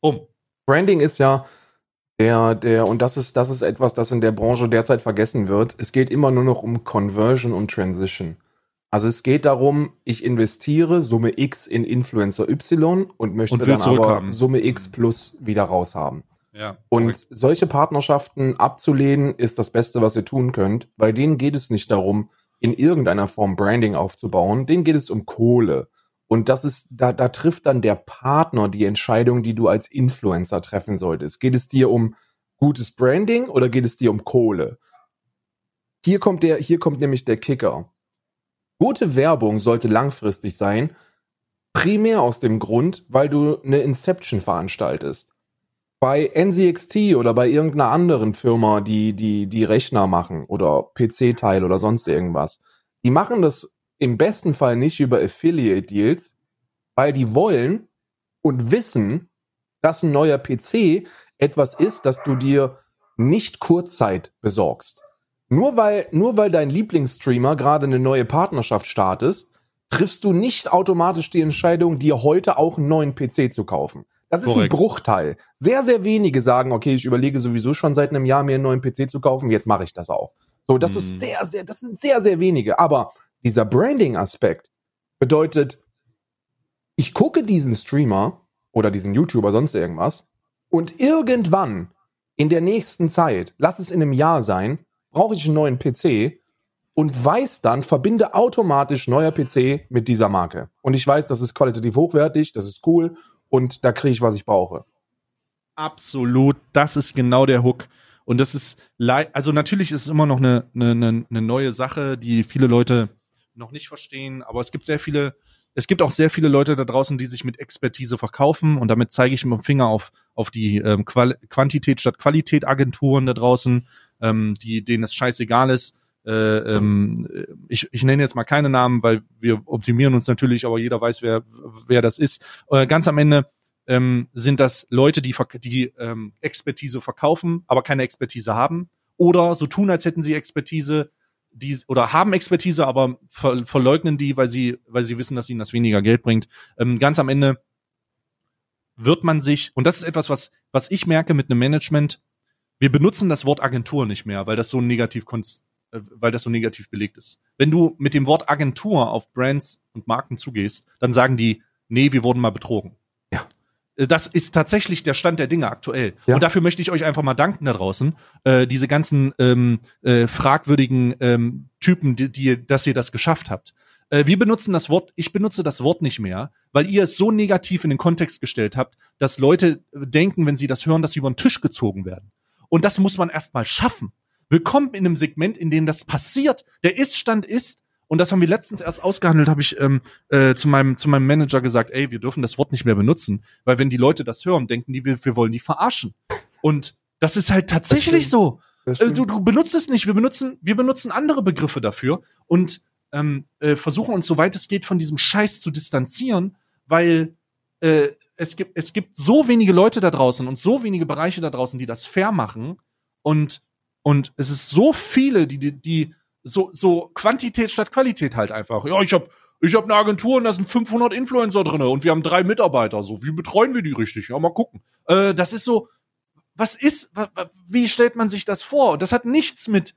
um. Branding ist ja der, der, und das ist, das ist etwas, das in der Branche derzeit vergessen wird. Es geht immer nur noch um Conversion und Transition. Also es geht darum, ich investiere Summe X in Influencer Y und möchte Und dann aber. Summe X plus wieder raushaben. Ja. Und solche Partnerschaften abzulehnen, ist das Beste, was ihr tun könnt, weil denen geht es nicht darum, in irgendeiner Form Branding aufzubauen, denen geht es um Kohle. Und das ist, da, da trifft dann der Partner die Entscheidung, die du als Influencer treffen solltest. Geht es dir um gutes Branding oder geht es dir um Kohle? Hier kommt der, hier kommt nämlich der Kicker. Gute Werbung sollte langfristig sein, primär aus dem Grund, weil du eine Inception veranstaltest bei NZXT oder bei irgendeiner anderen Firma, die, die, die Rechner machen oder PC-Teil oder sonst irgendwas, die machen das im besten Fall nicht über Affiliate-Deals, weil die wollen und wissen, dass ein neuer PC etwas ist, das du dir nicht Kurzzeit besorgst. Nur weil, nur weil dein Lieblingsstreamer gerade eine neue Partnerschaft startest, triffst du nicht automatisch die Entscheidung, dir heute auch einen neuen PC zu kaufen. Das ist Korrekt. ein Bruchteil. Sehr, sehr wenige sagen, okay, ich überlege sowieso schon seit einem Jahr, mir einen neuen PC zu kaufen, jetzt mache ich das auch. So, das ist Mhm. sehr, sehr, das sind sehr, sehr wenige. Aber dieser Branding-Aspekt bedeutet, ich gucke diesen Streamer oder diesen YouTuber, sonst irgendwas, und irgendwann in der nächsten Zeit, lass es in einem Jahr sein, brauche ich einen neuen PC und weiß dann, verbinde automatisch neuer PC mit dieser Marke. Und ich weiß, das ist qualitativ hochwertig, das ist cool und da kriege ich, was ich brauche. Absolut, das ist genau der Hook. Und das ist, also natürlich ist es immer noch eine, eine, eine neue Sache, die viele Leute noch nicht verstehen, aber es gibt sehr viele, es gibt auch sehr viele Leute da draußen, die sich mit Expertise verkaufen und damit zeige ich mit dem Finger auf, auf die ähm, Qual Quantität statt Qualität Agenturen da draußen, ähm, die, denen es scheißegal ist. Äh, ähm, ich, ich nenne jetzt mal keine Namen, weil wir optimieren uns natürlich, aber jeder weiß, wer, wer das ist. Äh, ganz am Ende ähm, sind das Leute, die, die ähm, Expertise verkaufen, aber keine Expertise haben. Oder so tun, als hätten sie Expertise, die oder haben Expertise, aber ver verleugnen die, weil sie, weil sie wissen, dass ihnen das weniger Geld bringt. Ähm, ganz am Ende wird man sich, und das ist etwas, was, was ich merke mit einem Management, wir benutzen das Wort Agentur nicht mehr, weil das so negativ äh, weil das so negativ belegt ist. Wenn du mit dem Wort Agentur auf Brands und Marken zugehst, dann sagen die, nee, wir wurden mal betrogen. Äh, Das ist tatsächlich der Stand der Dinge aktuell. Ja. Und dafür möchte ich euch einfach mal danken da draußen. Äh, diese ganzen ähm, äh, fragwürdigen ähm, Typen, die, die, dass ihr das geschafft habt. Äh, wir benutzen das Wort, ich benutze das Wort nicht mehr, weil ihr es so negativ in den Kontext gestellt habt, dass Leute denken, wenn sie das hören, dass sie über den Tisch gezogen werden. Und das muss man erstmal schaffen. Willkommen in einem Segment, in dem das passiert. Der Ist-Stand ist, und das haben wir letztens erst ausgehandelt, habe ich ähm, äh, zu, meinem, zu meinem Manager gesagt, ey, wir dürfen das Wort nicht mehr benutzen, weil wenn die Leute das hören, denken die, wir, wir wollen die verarschen. Und das ist halt tatsächlich so. Äh, du, du benutzt es nicht. Wir benutzen, wir benutzen andere Begriffe dafür und ähm, äh, versuchen uns, soweit es geht, von diesem Scheiß zu distanzieren, weil äh, es gibt, es gibt so wenige Leute da draußen und so wenige Bereiche da draußen, die das fair machen und, und es ist so viele, die, die, die so, so Quantität statt Qualität halt einfach. Ja, ich hab, ich hab eine Agentur und da sind 500 Influencer drinne und wir haben drei Mitarbeiter. So, wie betreuen wir die richtig? Ja, mal gucken. Äh, das ist so, was ist, wie stellt man sich das vor? Das hat nichts mit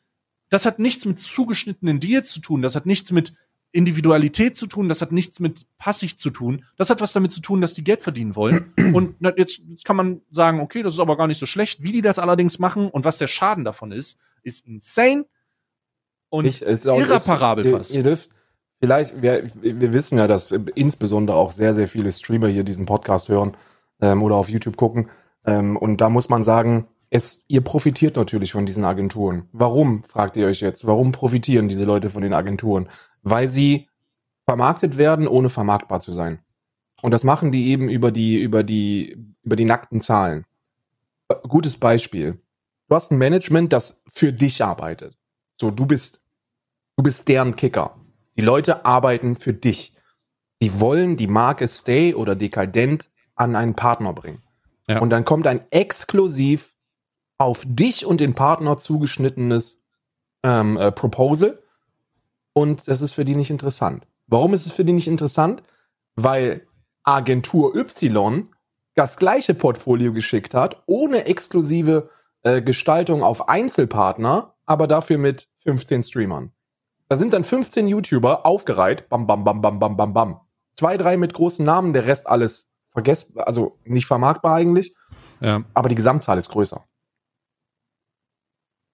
das hat nichts mit zugeschnittenen Deals zu tun, das hat nichts mit Individualität zu tun, das hat nichts mit passig zu tun, das hat was damit zu tun, dass die Geld verdienen wollen. Und jetzt kann man sagen, okay, das ist aber gar nicht so schlecht. Wie die das allerdings machen und was der Schaden davon ist, ist insane und Ich- es ist auch- irreparabel ist, fast. Ihr, ihr dürft, vielleicht, wir, wir wissen ja, dass insbesondere auch sehr, sehr viele Streamer hier diesen Podcast hören ähm, oder auf YouTube gucken. Ähm, und da muss man sagen, es, ihr profitiert natürlich von diesen Agenturen. Warum, fragt ihr euch jetzt, warum profitieren diese Leute von den Agenturen? Weil sie vermarktet werden, ohne vermarktbar zu sein. Und das machen die eben über die, über die, über die nackten Zahlen. Gutes Beispiel. Du hast ein Management, das für dich arbeitet. So, du bist, du bist deren Kicker. Die Leute arbeiten für dich. Die wollen die Marke Stay oder Dekadent an einen Partner bringen. Ja. Und dann kommt ein exklusiv auf dich und den Partner zugeschnittenes ähm, äh, Proposal und das ist für die nicht interessant. Warum ist es für die nicht interessant? Weil Agentur Y das gleiche Portfolio geschickt hat, ohne exklusive äh, Gestaltung auf Einzelpartner, aber dafür mit 15 Streamern. Da sind dann 15 YouTuber aufgereiht, bam, bam, bam, bam, bam, bam, bam. Zwei, drei mit großen Namen, der Rest alles vergessbar, also nicht vermarktbar eigentlich, Ja. aber die Gesamtzahl ist größer.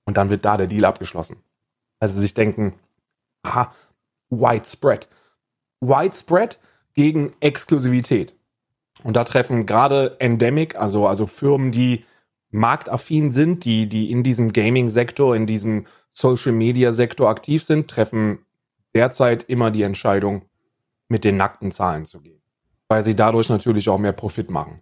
Und dann wird da der Deal abgeschlossen. Also sich denken, aha, widespread. Widespread gegen Exklusivität. Und da treffen gerade Endemic, also, also Firmen, die marktaffin sind, die, die in diesem Gaming-Sektor, in diesem Social-Media-Sektor aktiv sind, treffen derzeit immer die Entscheidung, mit den nackten Zahlen zu gehen. Weil sie dadurch natürlich auch mehr Profit machen.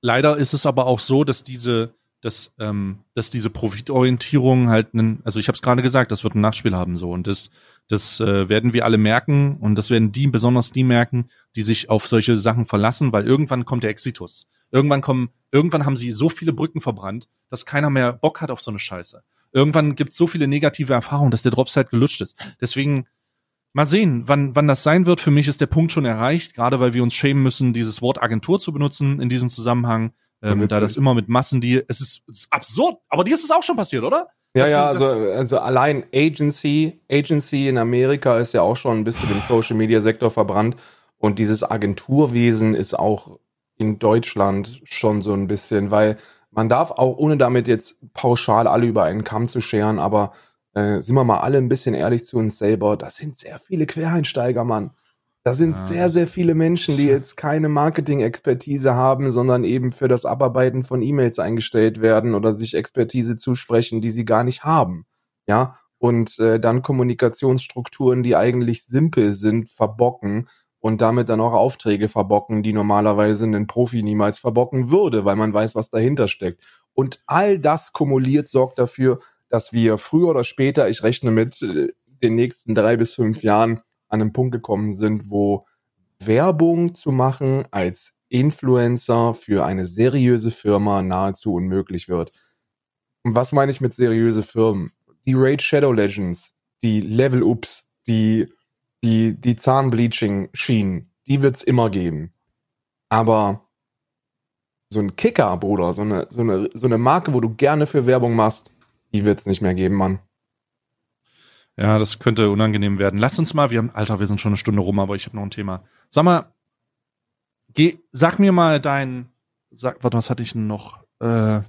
Leider ist es aber auch so, dass diese, dass, ähm, dass diese Profitorientierung halt einen, also ich habe es gerade gesagt, das wird ein Nachspiel haben so und das, das äh, werden wir alle merken und das werden die, besonders die merken, die sich auf solche Sachen verlassen, weil irgendwann kommt der Exitus. Irgendwann kommen, irgendwann haben sie so viele Brücken verbrannt, dass keiner mehr Bock hat auf so eine Scheiße. Irgendwann gibt es so viele negative Erfahrungen, dass der Drops halt gelutscht ist. Deswegen mal sehen, wann, wann das sein wird. Für mich ist der Punkt schon erreicht, gerade weil wir uns schämen müssen, dieses Wort Agentur zu benutzen in diesem Zusammenhang. Ähm, da das immer mit Massen, die, es ist, es ist absurd, aber dir ist es auch schon passiert, oder? Ja, Das- ja, das- also, also allein Agency, Agency in Amerika ist ja auch schon ein bisschen im Social Media Sektor verbrannt und dieses Agenturwesen ist auch in Deutschland schon so ein bisschen, weil man darf auch, ohne damit jetzt pauschal alle über einen Kamm zu scheren, aber äh, sind wir mal alle ein bisschen ehrlich zu uns selber, das sind sehr viele Quereinsteiger, Mann. Da sind Ja, sehr, sehr viele Menschen, die jetzt keine Marketing-Expertise haben, sondern eben für das Abarbeiten von E-Mails eingestellt werden oder sich Expertise zusprechen, die sie gar nicht haben. Ja, und äh, dann Kommunikationsstrukturen, die eigentlich simpel sind, verbocken und damit dann auch Aufträge verbocken, die normalerweise ein Profi niemals verbocken würde, weil man weiß, was dahinter steckt. Und all das kumuliert sorgt dafür, dass wir früher oder später, ich rechne mit äh, den nächsten drei bis fünf Jahren, an einen Punkt gekommen sind, wo Werbung zu machen als Influencer für eine seriöse Firma nahezu unmöglich wird. Und was meine ich mit seriöse Firmen? Die Raid Shadow Legends, die Level Ups, die, die, die Zahnbleaching-Schienen, die wird's immer geben. Aber so ein Kicker, Bruder, so eine, so eine, so eine Marke, wo du gerne für Werbung machst, die wird's nicht mehr geben, Mann. Ja, das könnte unangenehm werden. Lass uns mal, wir haben, Alter, wir sind schon eine Stunde rum, aber ich habe noch ein Thema. Sag mal, geh, sag mir mal dein, sag, warte, was hatte ich denn noch? Äh,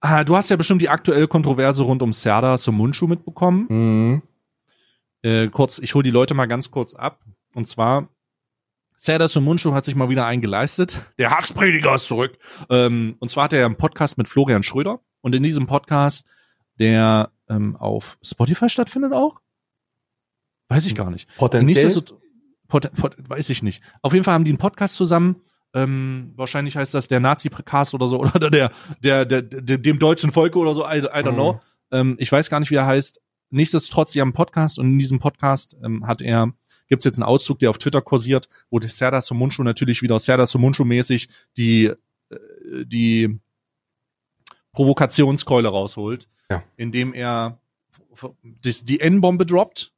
ah, du hast ja bestimmt die aktuelle Kontroverse rund um Serda zum Mundschuh mitbekommen. Mhm. Äh, kurz, ich hole die Leute mal ganz kurz ab. Und zwar, Serda Mundschuh hat sich mal wieder eingeleistet. Der Hassprediger ist zurück. Ähm, und zwar hat er einen Podcast mit Florian Schröder. Und in diesem Podcast, der ähm, auf Spotify stattfindet auch? Weiß ich gar nicht. Potenziell. Pot, pot, weiß ich nicht. Auf jeden Fall haben die einen Podcast zusammen. Ähm, wahrscheinlich heißt das der Nazi-Cast oder so oder der, der, der, der, dem deutschen Volke oder so. I, I don't Mhm. know. Ähm, ich weiß gar nicht, wie er heißt. Nichtsdestotrotz, sie haben einen Podcast und in diesem Podcast ähm, hat er, gibt's jetzt einen Auszug, der auf Twitter kursiert, wo der Serdar Somuncu natürlich wieder Serdar Somuncu-mäßig die, äh, die Provokationskeule rausholt, Ja. indem er das, die N-Bombe droppt,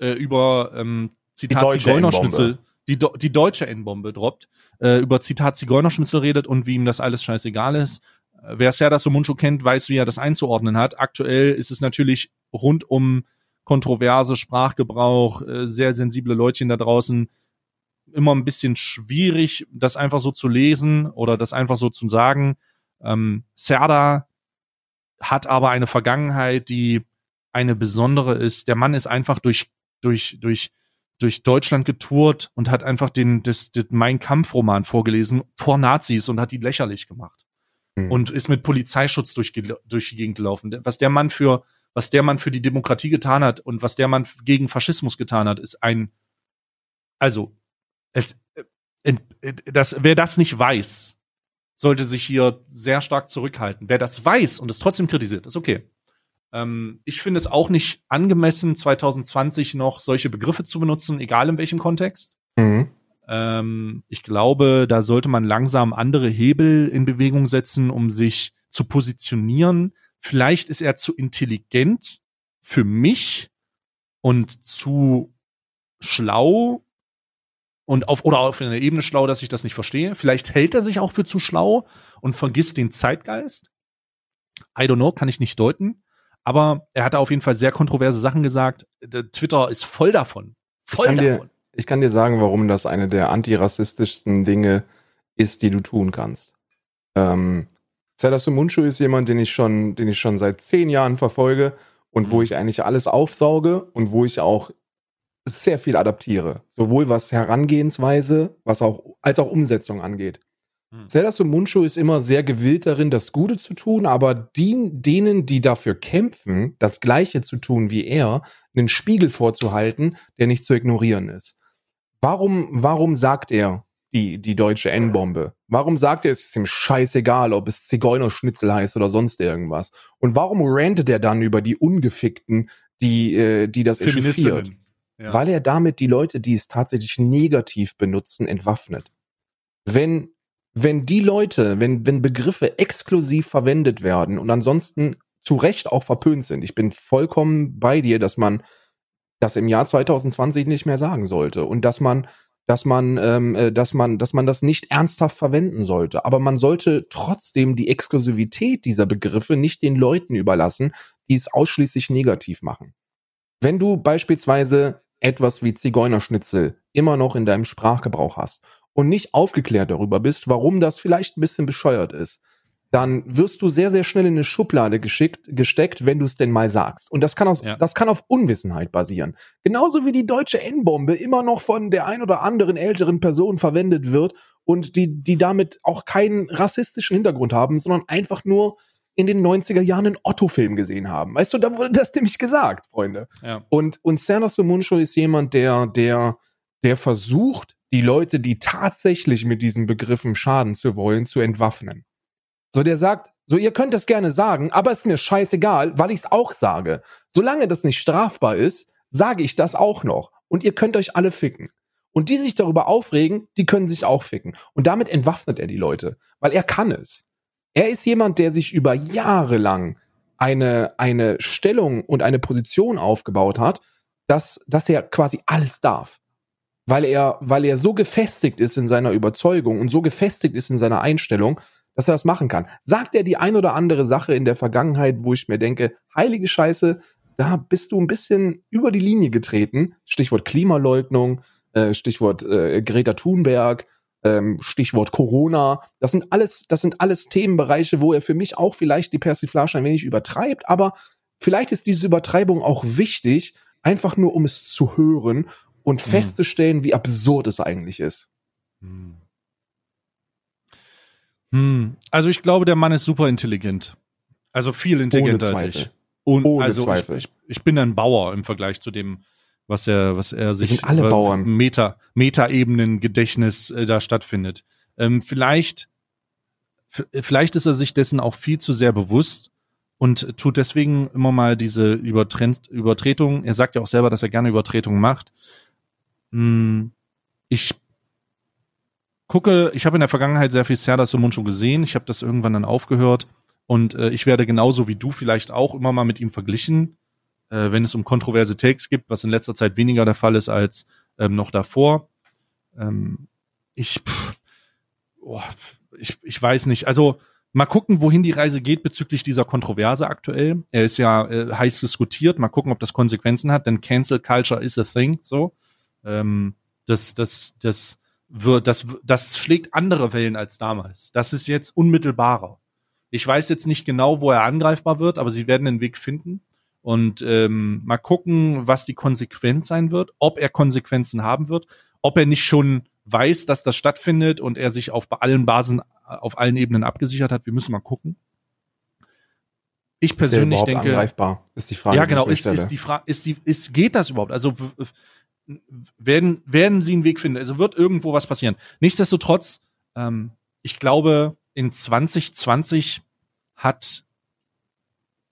äh, über ähm, Zitat Zigeunerschnitzel, die, die deutsche N-Bombe droppt, äh, über Zitat Zigeunerschnitzel redet und wie ihm das alles scheißegal ist. Äh, Wer Serdar Somuncu kennt, weiß, wie er das einzuordnen hat. Aktuell ist es natürlich rund um kontroverse Sprachgebrauch, äh, sehr sensible Leutchen da draußen immer ein bisschen schwierig, das einfach so zu lesen oder das einfach so zu sagen. Ähm, Serdar hat aber eine Vergangenheit, die eine besondere ist. Der Mann ist einfach durch, durch, durch, durch Deutschland getourt und hat einfach den, das, das Mein Kampf-Roman vorgelesen vor Nazis und hat die lächerlich gemacht. Mhm. Und ist mit Polizeischutz durch, durch die Gegend gelaufen. Was der Mann für, was der Mann für die Demokratie getan hat und was der Mann gegen Faschismus getan hat, ist ein, also, es, äh, das, wer das nicht weiß, sollte sich hier sehr stark zurückhalten. Wer das weiß und es trotzdem kritisiert, ist okay. Ähm, ich finde es auch nicht angemessen, 2020 noch solche Begriffe zu benutzen, egal in welchem Kontext. Mhm. Ähm, ich glaube, da sollte man langsam andere Hebel in Bewegung setzen, um sich zu positionieren. Vielleicht ist er zu intelligent für mich und zu schlau und auf oder auf einer Ebene schlau, dass ich das nicht verstehe. Vielleicht hält er sich auch für zu schlau und vergisst den Zeitgeist. I don't know, kann ich nicht deuten. Aber er hat auf jeden Fall sehr kontroverse Sachen gesagt. Der Twitter ist voll davon. Voll kann dir- davon. Ich kann dir sagen, warum das eine der antirassistischsten Dinge ist, die du tun kannst. Ähm, Serdar Sumuncu ist jemand, den ich schon, den ich schon seit zehn Jahren verfolge und wo Mhm. ich eigentlich alles aufsauge und wo ich auch sehr viel adaptiere. Sowohl was Herangehensweise, was auch, als auch Umsetzung angeht. Mhm. Serdar Sumuncu ist immer sehr gewillt darin, das Gute zu tun, aber die, denen, die dafür kämpfen, das Gleiche zu tun wie er, einen Spiegel vorzuhalten, der nicht zu ignorieren ist. Warum, warum sagt er die, die deutsche N-Bombe? Warum sagt er, es ist ihm scheißegal, ob es Zigeunerschnitzel heißt oder sonst irgendwas? Und warum rantet er dann über die Ungefickten, die, äh, die das echauffiert? Ja. Weil er damit die Leute, die es tatsächlich negativ benutzen, entwaffnet. Wenn, wenn die Leute, wenn, wenn Begriffe exklusiv verwendet werden und ansonsten zu Recht auch verpönt sind, ich bin vollkommen bei dir, dass man das im Jahr 2020 nicht mehr sagen sollte und dass man dass man, ähm, äh, dass man, dass man das nicht ernsthaft verwenden sollte. Aber man sollte trotzdem die Exklusivität dieser Begriffe nicht den Leuten überlassen, die es ausschließlich negativ machen. Wenn du beispielsweise etwas wie Zigeunerschnitzel immer noch in deinem Sprachgebrauch hast und nicht aufgeklärt darüber bist, warum das vielleicht ein bisschen bescheuert ist, dann wirst du sehr, sehr schnell in eine Schublade geschickt, gesteckt, wenn du es denn mal sagst. Und das kann, aus, Ja. das kann auf Unwissenheit basieren. Genauso wie die deutsche N-Bombe immer noch von der ein oder anderen älteren Person verwendet wird und die, die damit auch keinen rassistischen Hintergrund haben, sondern einfach nur in den 90er Jahren einen Otto-Film gesehen haben. Weißt du, da wurde das nämlich gesagt, Freunde. Ja. Und, und Serdar Somuncu ist jemand, der, der, der versucht, die Leute, die tatsächlich mit diesen Begriffen schaden zu wollen, zu entwaffnen. So, der sagt, so, ihr könnt es gerne sagen, aber ist mir scheißegal, weil ich es auch sage. Solange das nicht strafbar ist, sage ich das auch noch. Und ihr könnt euch alle ficken. Und die sich darüber aufregen, die können sich auch ficken. Und damit entwaffnet er die Leute, weil er kann es. Er ist jemand, der sich über Jahre lang eine, eine Stellung und eine Position aufgebaut hat, dass, dass er quasi alles darf. Weil er, weil er so gefestigt ist in seiner Überzeugung und so gefestigt ist in seiner Einstellung, dass er das machen kann. Sagt er die ein oder andere Sache in der Vergangenheit, wo ich mir denke, heilige Scheiße, da bist du ein bisschen über die Linie getreten. Stichwort Klimaleugnung, äh, Stichwort äh, Greta Thunberg, ähm, Stichwort Corona. Das sind alles, das sind alles Themenbereiche, wo er für mich auch vielleicht die Persiflage ein wenig übertreibt, aber vielleicht ist diese Übertreibung auch wichtig, einfach nur um es zu hören und festzustellen, wie absurd es eigentlich ist. Hm. Hm. Also ich glaube, der Mann ist super intelligent. Also viel intelligenter als ich. Und Ohne also Zweifel. Ich, ich, ich bin ein Bauer im Vergleich zu dem, was er, was er sich sind alle über Bauern. Meta, Meta-Ebenen Gedächtnis äh, da stattfindet. Ähm, vielleicht, vielleicht ist er sich dessen auch viel zu sehr bewusst und tut deswegen immer mal diese Übertren- Übertretung. Er sagt ja auch selber, dass er gerne Übertretungen macht. Hm, ich gucke, ich habe in der Vergangenheit sehr viel Serdar Somuncu gesehen. Ich habe das irgendwann dann aufgehört und äh, ich werde genauso wie du vielleicht auch immer mal mit ihm verglichen, äh, wenn es um kontroverse Takes gibt, was in letzter Zeit weniger der Fall ist als ähm, noch davor. Ähm, ich, pff, oh, ich, ich weiß nicht. Also Mal gucken, wohin die Reise geht bezüglich dieser Kontroverse aktuell. Er ist ja äh, heiß diskutiert. Mal gucken, ob das Konsequenzen hat, denn Cancel Culture is a thing. So, ähm, das, das, das wird, das, das schlägt andere Wellen als damals. Das ist jetzt unmittelbarer. Ich weiß jetzt nicht genau, wo er angreifbar wird, aber sie werden einen Weg finden. Und ähm, mal gucken, was die Konsequenz sein wird, ob er Konsequenzen haben wird, ob er nicht schon weiß, dass das stattfindet und er sich auf allen Basen, auf allen Ebenen abgesichert hat. Wir müssen mal gucken. Ich persönlich ist denke, angreifbar, ist die Frage. ja genau, ist, ist die Frage, ist die, ist, geht das überhaupt? Also werden, werden sie einen Weg finden? Also wird irgendwo was passieren. Nichtsdestotrotz, ähm, ich glaube, in 2020 hat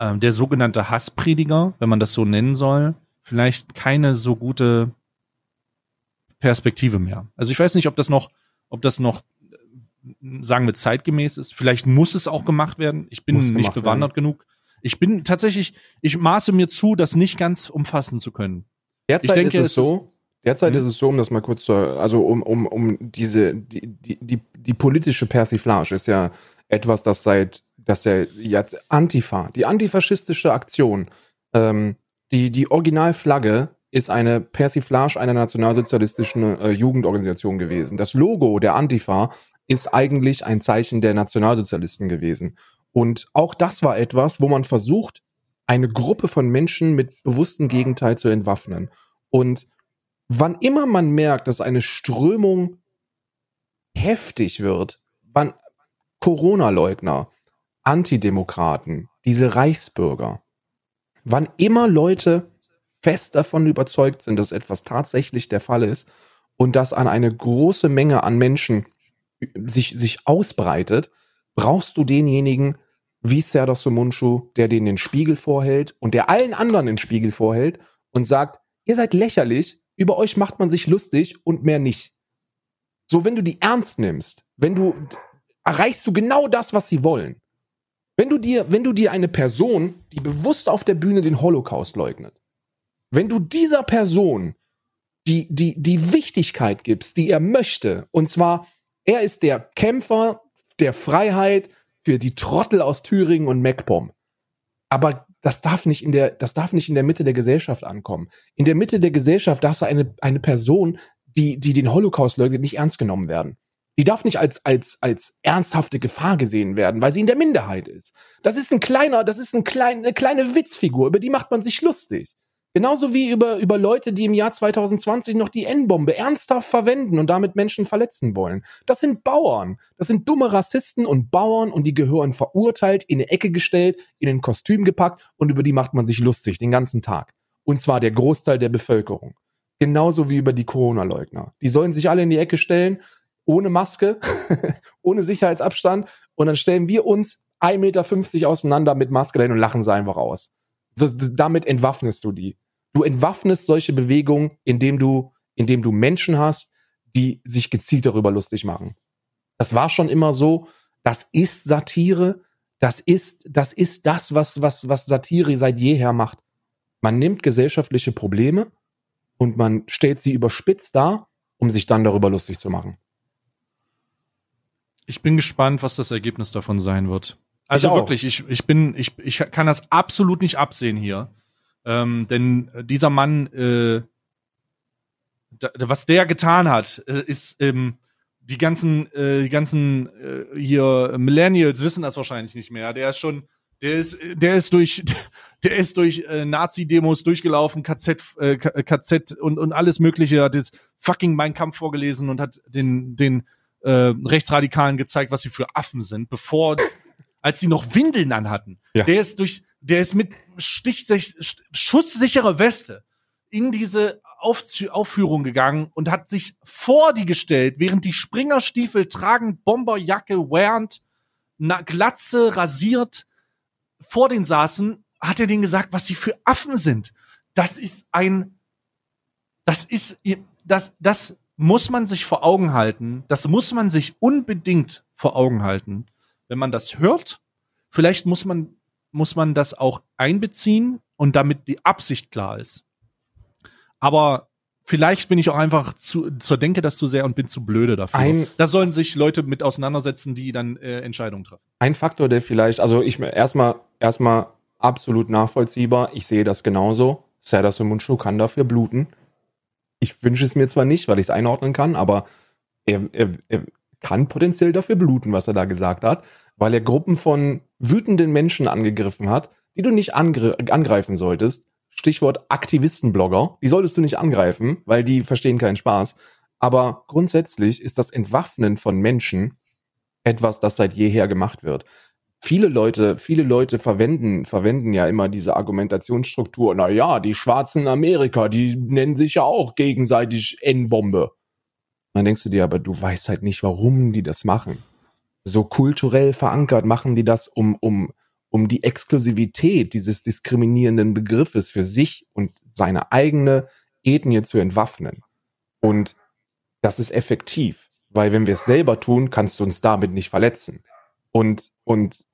ähm, der sogenannte Hassprediger, wenn man das so nennen soll, vielleicht keine so gute Perspektive mehr. Also ich weiß nicht, ob das noch, ob das noch, äh, sagen wir, zeitgemäß ist. Vielleicht muss es auch gemacht werden. Ich bin nicht bewandert genug. Ich bin tatsächlich, ich maße mir zu, das nicht ganz umfassen zu können. Derzeit Ich denke, ist es so, derzeit Hm? ist es so, um das mal kurz zu, also um, um, um diese, die, die, die, die politische Persiflage ist ja etwas, das seit, das ja jetzt Antifa, die antifaschistische Aktion, ähm, die, die Originalflagge ist eine Persiflage einer nationalsozialistischen äh, Jugendorganisation gewesen. Das Logo der Antifa ist eigentlich ein Zeichen der Nationalsozialisten gewesen. Und auch das war etwas, wo man versucht, eine Gruppe von Menschen mit bewusstem Gegenteil zu entwaffnen. Und wann immer man merkt, dass eine Strömung heftig wird, wann Corona-Leugner, Antidemokraten, diese Reichsbürger, wann immer Leute fest davon überzeugt sind, dass etwas tatsächlich der Fall ist und das an eine große Menge an Menschen sich, sich ausbreitet, brauchst du denjenigen wie Serdar Somuncu, der denen den Spiegel vorhält und der allen anderen den Spiegel vorhält und sagt, ihr seid lächerlich, über euch macht man sich lustig und mehr nicht. So, wenn du die ernst nimmst, wenn du, erreichst du genau das, was sie wollen. Wenn du dir, wenn du dir eine Person, die bewusst auf der Bühne den Holocaust leugnet, wenn du dieser Person die, die, die Wichtigkeit gibst, die er möchte, und zwar, er ist der Kämpfer der Freiheit für die Trottel aus Thüringen und MacPom. Aber das darf nicht in der, das darf nicht in der Mitte der Gesellschaft ankommen. In der Mitte der Gesellschaft darf eine, eine Person, die, die den Holocaust leugnet, nicht ernst genommen werden. Die darf nicht als, als, als ernsthafte Gefahr gesehen werden, weil sie in der Minderheit ist. Das ist ein kleiner, das ist ein klein, eine kleine Witzfigur, über die macht man sich lustig. Genauso wie über, über Leute, die im Jahr 2020 noch die N-Bombe ernsthaft verwenden und damit Menschen verletzen wollen. Das sind Bauern. Das sind dumme Rassisten und Bauern und die gehören verurteilt, in eine Ecke gestellt, in ein Kostüm gepackt und über die macht man sich lustig den ganzen Tag. Und zwar der Großteil der Bevölkerung. Genauso wie über die Corona-Leugner. Die sollen sich alle in die Ecke stellen, ohne Maske, ohne Sicherheitsabstand und dann stellen wir uns 1,50 Meter auseinander mit Maske dahin und lachen sie einfach aus. So, damit entwaffnest du die. Du entwaffnest solche Bewegungen, indem du, indem du Menschen hast, die sich gezielt darüber lustig machen. Das war schon immer so. Das ist Satire. Das ist, das ist das, was, was, was Satire seit jeher macht. Man nimmt gesellschaftliche Probleme und man stellt sie überspitzt dar, um sich dann darüber lustig zu machen. Ich bin gespannt, was das Ergebnis davon sein wird. Also Ich wirklich, ich, ich bin, ich, ich kann das absolut nicht absehen hier. Ähm, denn dieser Mann, äh, da, was der getan hat, äh, ist ähm, die ganzen, äh, die ganzen äh, hier Millennials wissen das wahrscheinlich nicht mehr. Der ist schon, der ist, der ist durch, der ist durch äh, Nazi-Demos durchgelaufen, KZ, äh, KZ und und alles Mögliche, hat jetzt fucking Mein Kampf vorgelesen und hat den den äh, Rechtsradikalen gezeigt, was sie für Affen sind, bevor als sie noch Windeln anhatten. Ja. Der ist durch, der ist mit stichsich, sch- schusssichere Weste in diese Aufzü Aufführung gegangen und hat sich vor die gestellt, während die Springerstiefel tragend, Bomberjacke wearend, na, Glatze rasiert vor den saßen, hat er denen gesagt, was sie für Affen sind. Das ist ein, das ist, das, das muss man sich vor Augen halten. Das muss man sich unbedingt vor Augen halten. Wenn man das hört, vielleicht muss man, muss man das auch einbeziehen und damit die Absicht klar ist. Aber vielleicht bin ich auch einfach zu, zur Denke das zu sehr und bin zu blöde dafür. Ein- da sollen sich Leute mit auseinandersetzen, die dann äh, Entscheidungen treffen. Ein Faktor, der vielleicht, also ich erstmal erstmal absolut nachvollziehbar. Ich sehe das genauso. Serdar Muncho kann dafür bluten. Ich wünsche es mir zwar nicht, weil ich es einordnen kann, aber er, er, er kann potenziell dafür bluten, was er da gesagt hat, weil er Gruppen von wütenden Menschen angegriffen hat, die du nicht angre angreifen solltest. Stichwort Aktivistenblogger. Die solltest du nicht angreifen, weil die verstehen keinen Spaß. Aber grundsätzlich ist das Entwaffnen von Menschen etwas, das seit jeher gemacht wird. Viele Leute, viele Leute verwenden, verwenden ja immer diese Argumentationsstruktur. Na ja, die Schwarzen in Amerika, die nennen sich ja auch gegenseitig N-Bombe. Dann denkst du dir, aber du weißt halt nicht, warum die das machen. So kulturell verankert machen die das, um, um, um die Exklusivität dieses diskriminierenden Begriffes für sich und seine eigene Ethnie zu entwaffnen. Und das ist effektiv, weil wenn wir es selber tun, kannst du uns damit nicht verletzen. Und, und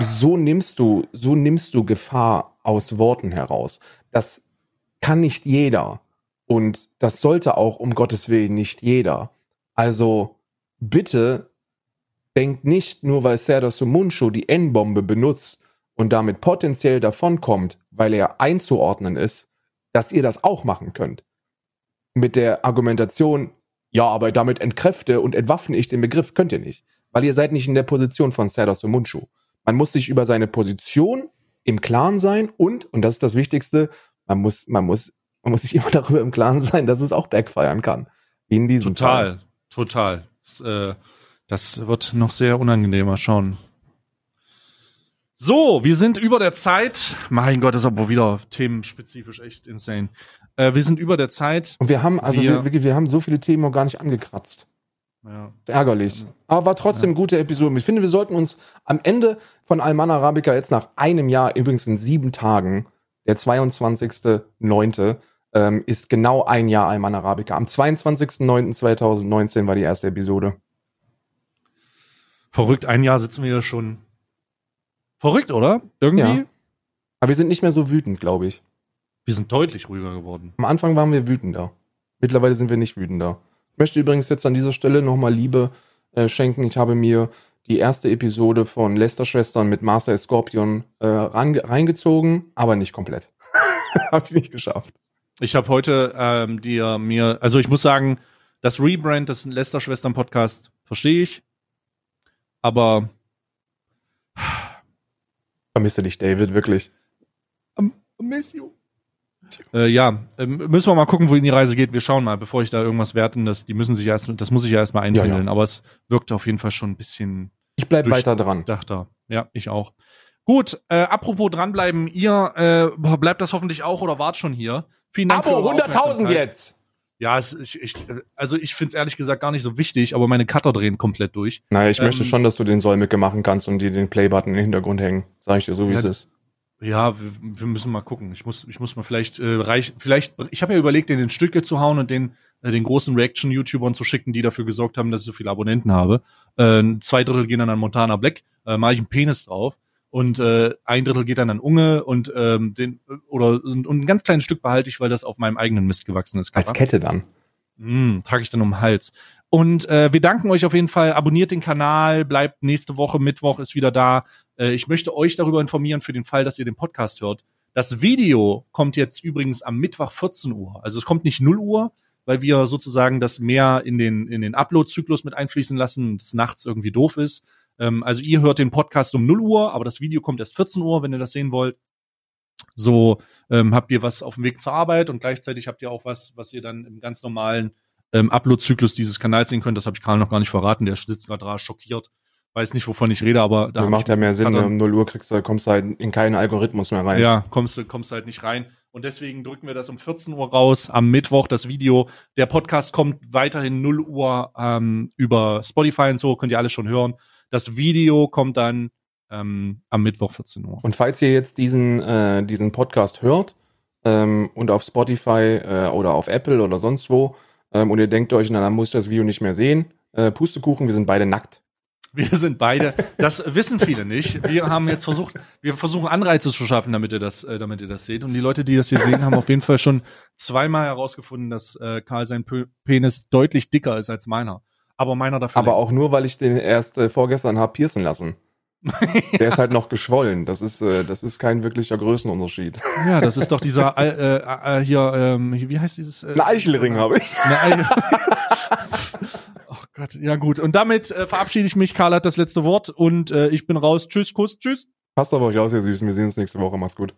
so nimmst du, so nimmst du Gefahr aus Worten heraus. Das kann nicht jeder. Und das sollte auch um Gottes Willen nicht jeder. Also bitte denkt nicht, nur weil Serdar Sumunchu die N-Bombe benutzt und damit potenziell davonkommt, weil er einzuordnen ist, dass ihr das auch machen könnt. Mit der Argumentation, ja, aber damit entkräfte und entwaffne ich den Begriff, könnt ihr nicht. Weil ihr seid nicht in der Position von Serdar Sumunchu. Man muss sich über seine Position im Klaren sein und, und das ist das Wichtigste, man muss, man muss, man muss sich immer darüber im Klaren sein, dass es auch backfeiern kann. Wie in diesem Fall. Total, total. Äh, das wird noch sehr unangenehmer schauen. So, wir sind über der Zeit. Mein Gott, ist aber wieder themenspezifisch echt insane. Äh, wir sind über der Zeit. Und wir haben, also Wir- wir, wir, haben so viele Themen noch gar nicht angekratzt. Ja. Ärgerlich. Aber war trotzdem gute Episode. Ich finde, wir sollten uns am Ende von Alman Arabica jetzt nach einem Jahr, übrigens in sieben Tagen, der 22.09., ähm, ist genau ein Jahr Alman Arabica. Am 22.09.2019 war die erste Episode. Verrückt, ein Jahr sitzen wir hier schon. Verrückt, oder? Irgendwie? Ja. Aber wir sind nicht mehr so wütend, glaube ich. Wir sind deutlich ruhiger geworden. Am Anfang waren wir wütender. Mittlerweile sind wir nicht wütender. Ich möchte übrigens jetzt an dieser Stelle nochmal Liebe äh, schenken. Ich habe mir die erste Episode von Lester Schwestern mit Master Scorpion äh, reingezogen, aber nicht komplett. habe ich nicht geschafft. Ich habe heute ähm, dir mir, also ich muss sagen, das Rebrand des Lester Schwestern Podcast verstehe ich, aber Vermisse dich, David, wirklich. miss you. Äh, ja, ähm, müssen wir mal gucken, wohin die Reise geht. Wir schauen mal, bevor ich da irgendwas werten, das, die müssen sich erst, das muss ich ja erstmal Ja, einpendeln, ja. aber es wirkt auf jeden Fall schon ein bisschen Ich bleib Durch- weiter dran. dachter. Ja, ich auch. Gut, äh, apropos dranbleiben, ihr äh, bleibt das hoffentlich auch oder wart schon hier. Vielen Dank für Abo, eure 100.000 Aufmerksamkeit. jetzt! Ja, es, ich, ich, also ich find's ehrlich gesagt gar nicht so wichtig, aber meine Cutter drehen komplett durch. Naja, ich möchte Ähm, schon, dass du den Säumecke machen kannst und dir den Playbutton im Hintergrund hängen. Sag ich dir so, wie Ja, es ist. Ja, wir, wir müssen mal gucken. Ich muss, ich muss mal vielleicht äh, reich, vielleicht. Ich habe ja überlegt, den in Stücke zu hauen und den äh, den großen Reaction-YouTubern zu schicken, die dafür gesorgt haben, dass ich so viele Abonnenten habe. Äh, zwei Drittel gehen dann an Montana Black, äh, mache ich einen Penis drauf und äh, ein Drittel geht dann an Unge und ähm, den oder und, und ein ganz kleines Stück behalte ich, weil das auf meinem eigenen Mist gewachsen ist. Als Kappa. Kette dann. Mm, trage ich dann um den Hals. Und äh, wir danken euch auf jeden Fall. Abonniert den Kanal, bleibt nächste Woche, Mittwoch ist wieder da. Äh, ich möchte euch darüber informieren für den Fall, dass ihr den Podcast hört. Das Video kommt jetzt übrigens am Mittwoch 14 Uhr. Also es kommt nicht 0 Uhr, weil wir sozusagen das mehr in den, in den Upload-Zyklus mit einfließen lassen und es nachts irgendwie doof ist. Ähm, also ihr hört den Podcast um 0 Uhr, aber das Video kommt erst 14 Uhr, wenn ihr das sehen wollt. So ähm, habt ihr was auf dem Weg zur Arbeit und gleichzeitig habt ihr auch was, was ihr dann im ganz normalen ähm, Upload-Zyklus dieses Kanals sehen könnt. Das habe ich Karl noch gar nicht verraten. Der sitzt gerade da schockiert. Weiß nicht, wovon ich rede, aber da macht ja mehr Sinn. Um 0 Uhr kriegst du, kommst du halt in keinen Algorithmus mehr rein. ja, kommst du kommst halt nicht rein. Und deswegen drücken wir das um 14 Uhr raus, am Mittwoch das Video. Der Podcast kommt weiterhin 0 Uhr ähm, über Spotify und so, könnt ihr alles schon hören. Das Video kommt dann ähm, am Mittwoch 14 Uhr. Und falls ihr jetzt diesen, äh, diesen Podcast hört ähm, und auf Spotify äh, oder auf Apple oder sonst wo ähm, und ihr denkt euch, na, dann muss ich das Video nicht mehr sehen, äh, Pustekuchen, wir sind beide nackt. Wir sind beide, das wissen viele nicht. Wir haben jetzt versucht, wir versuchen Anreize zu schaffen, damit ihr das, äh, damit ihr das seht. Und die Leute, die das hier sehen, haben auf jeden Fall schon zweimal herausgefunden, dass äh, Karl sein Penis deutlich dicker ist als meiner. Aber meiner dafür. Aber auch nur, weil ich den erst äh, vorgestern hab piercen lassen. Der ist halt noch geschwollen. Das ist, äh, das ist kein wirklicher Größenunterschied. Ja, das ist doch dieser äh, äh, hier, ähm, wie heißt dieses? Äh, Ein Eichelring habe ich. Eine Eichel oh Gott, ja gut. Und damit äh, verabschiede ich mich. Karl hat das letzte Wort und äh, ich bin raus. Tschüss, Kuss, tschüss. Passt auf euch aus, ihr Süßen. Wir sehen uns nächste Woche. Macht's gut.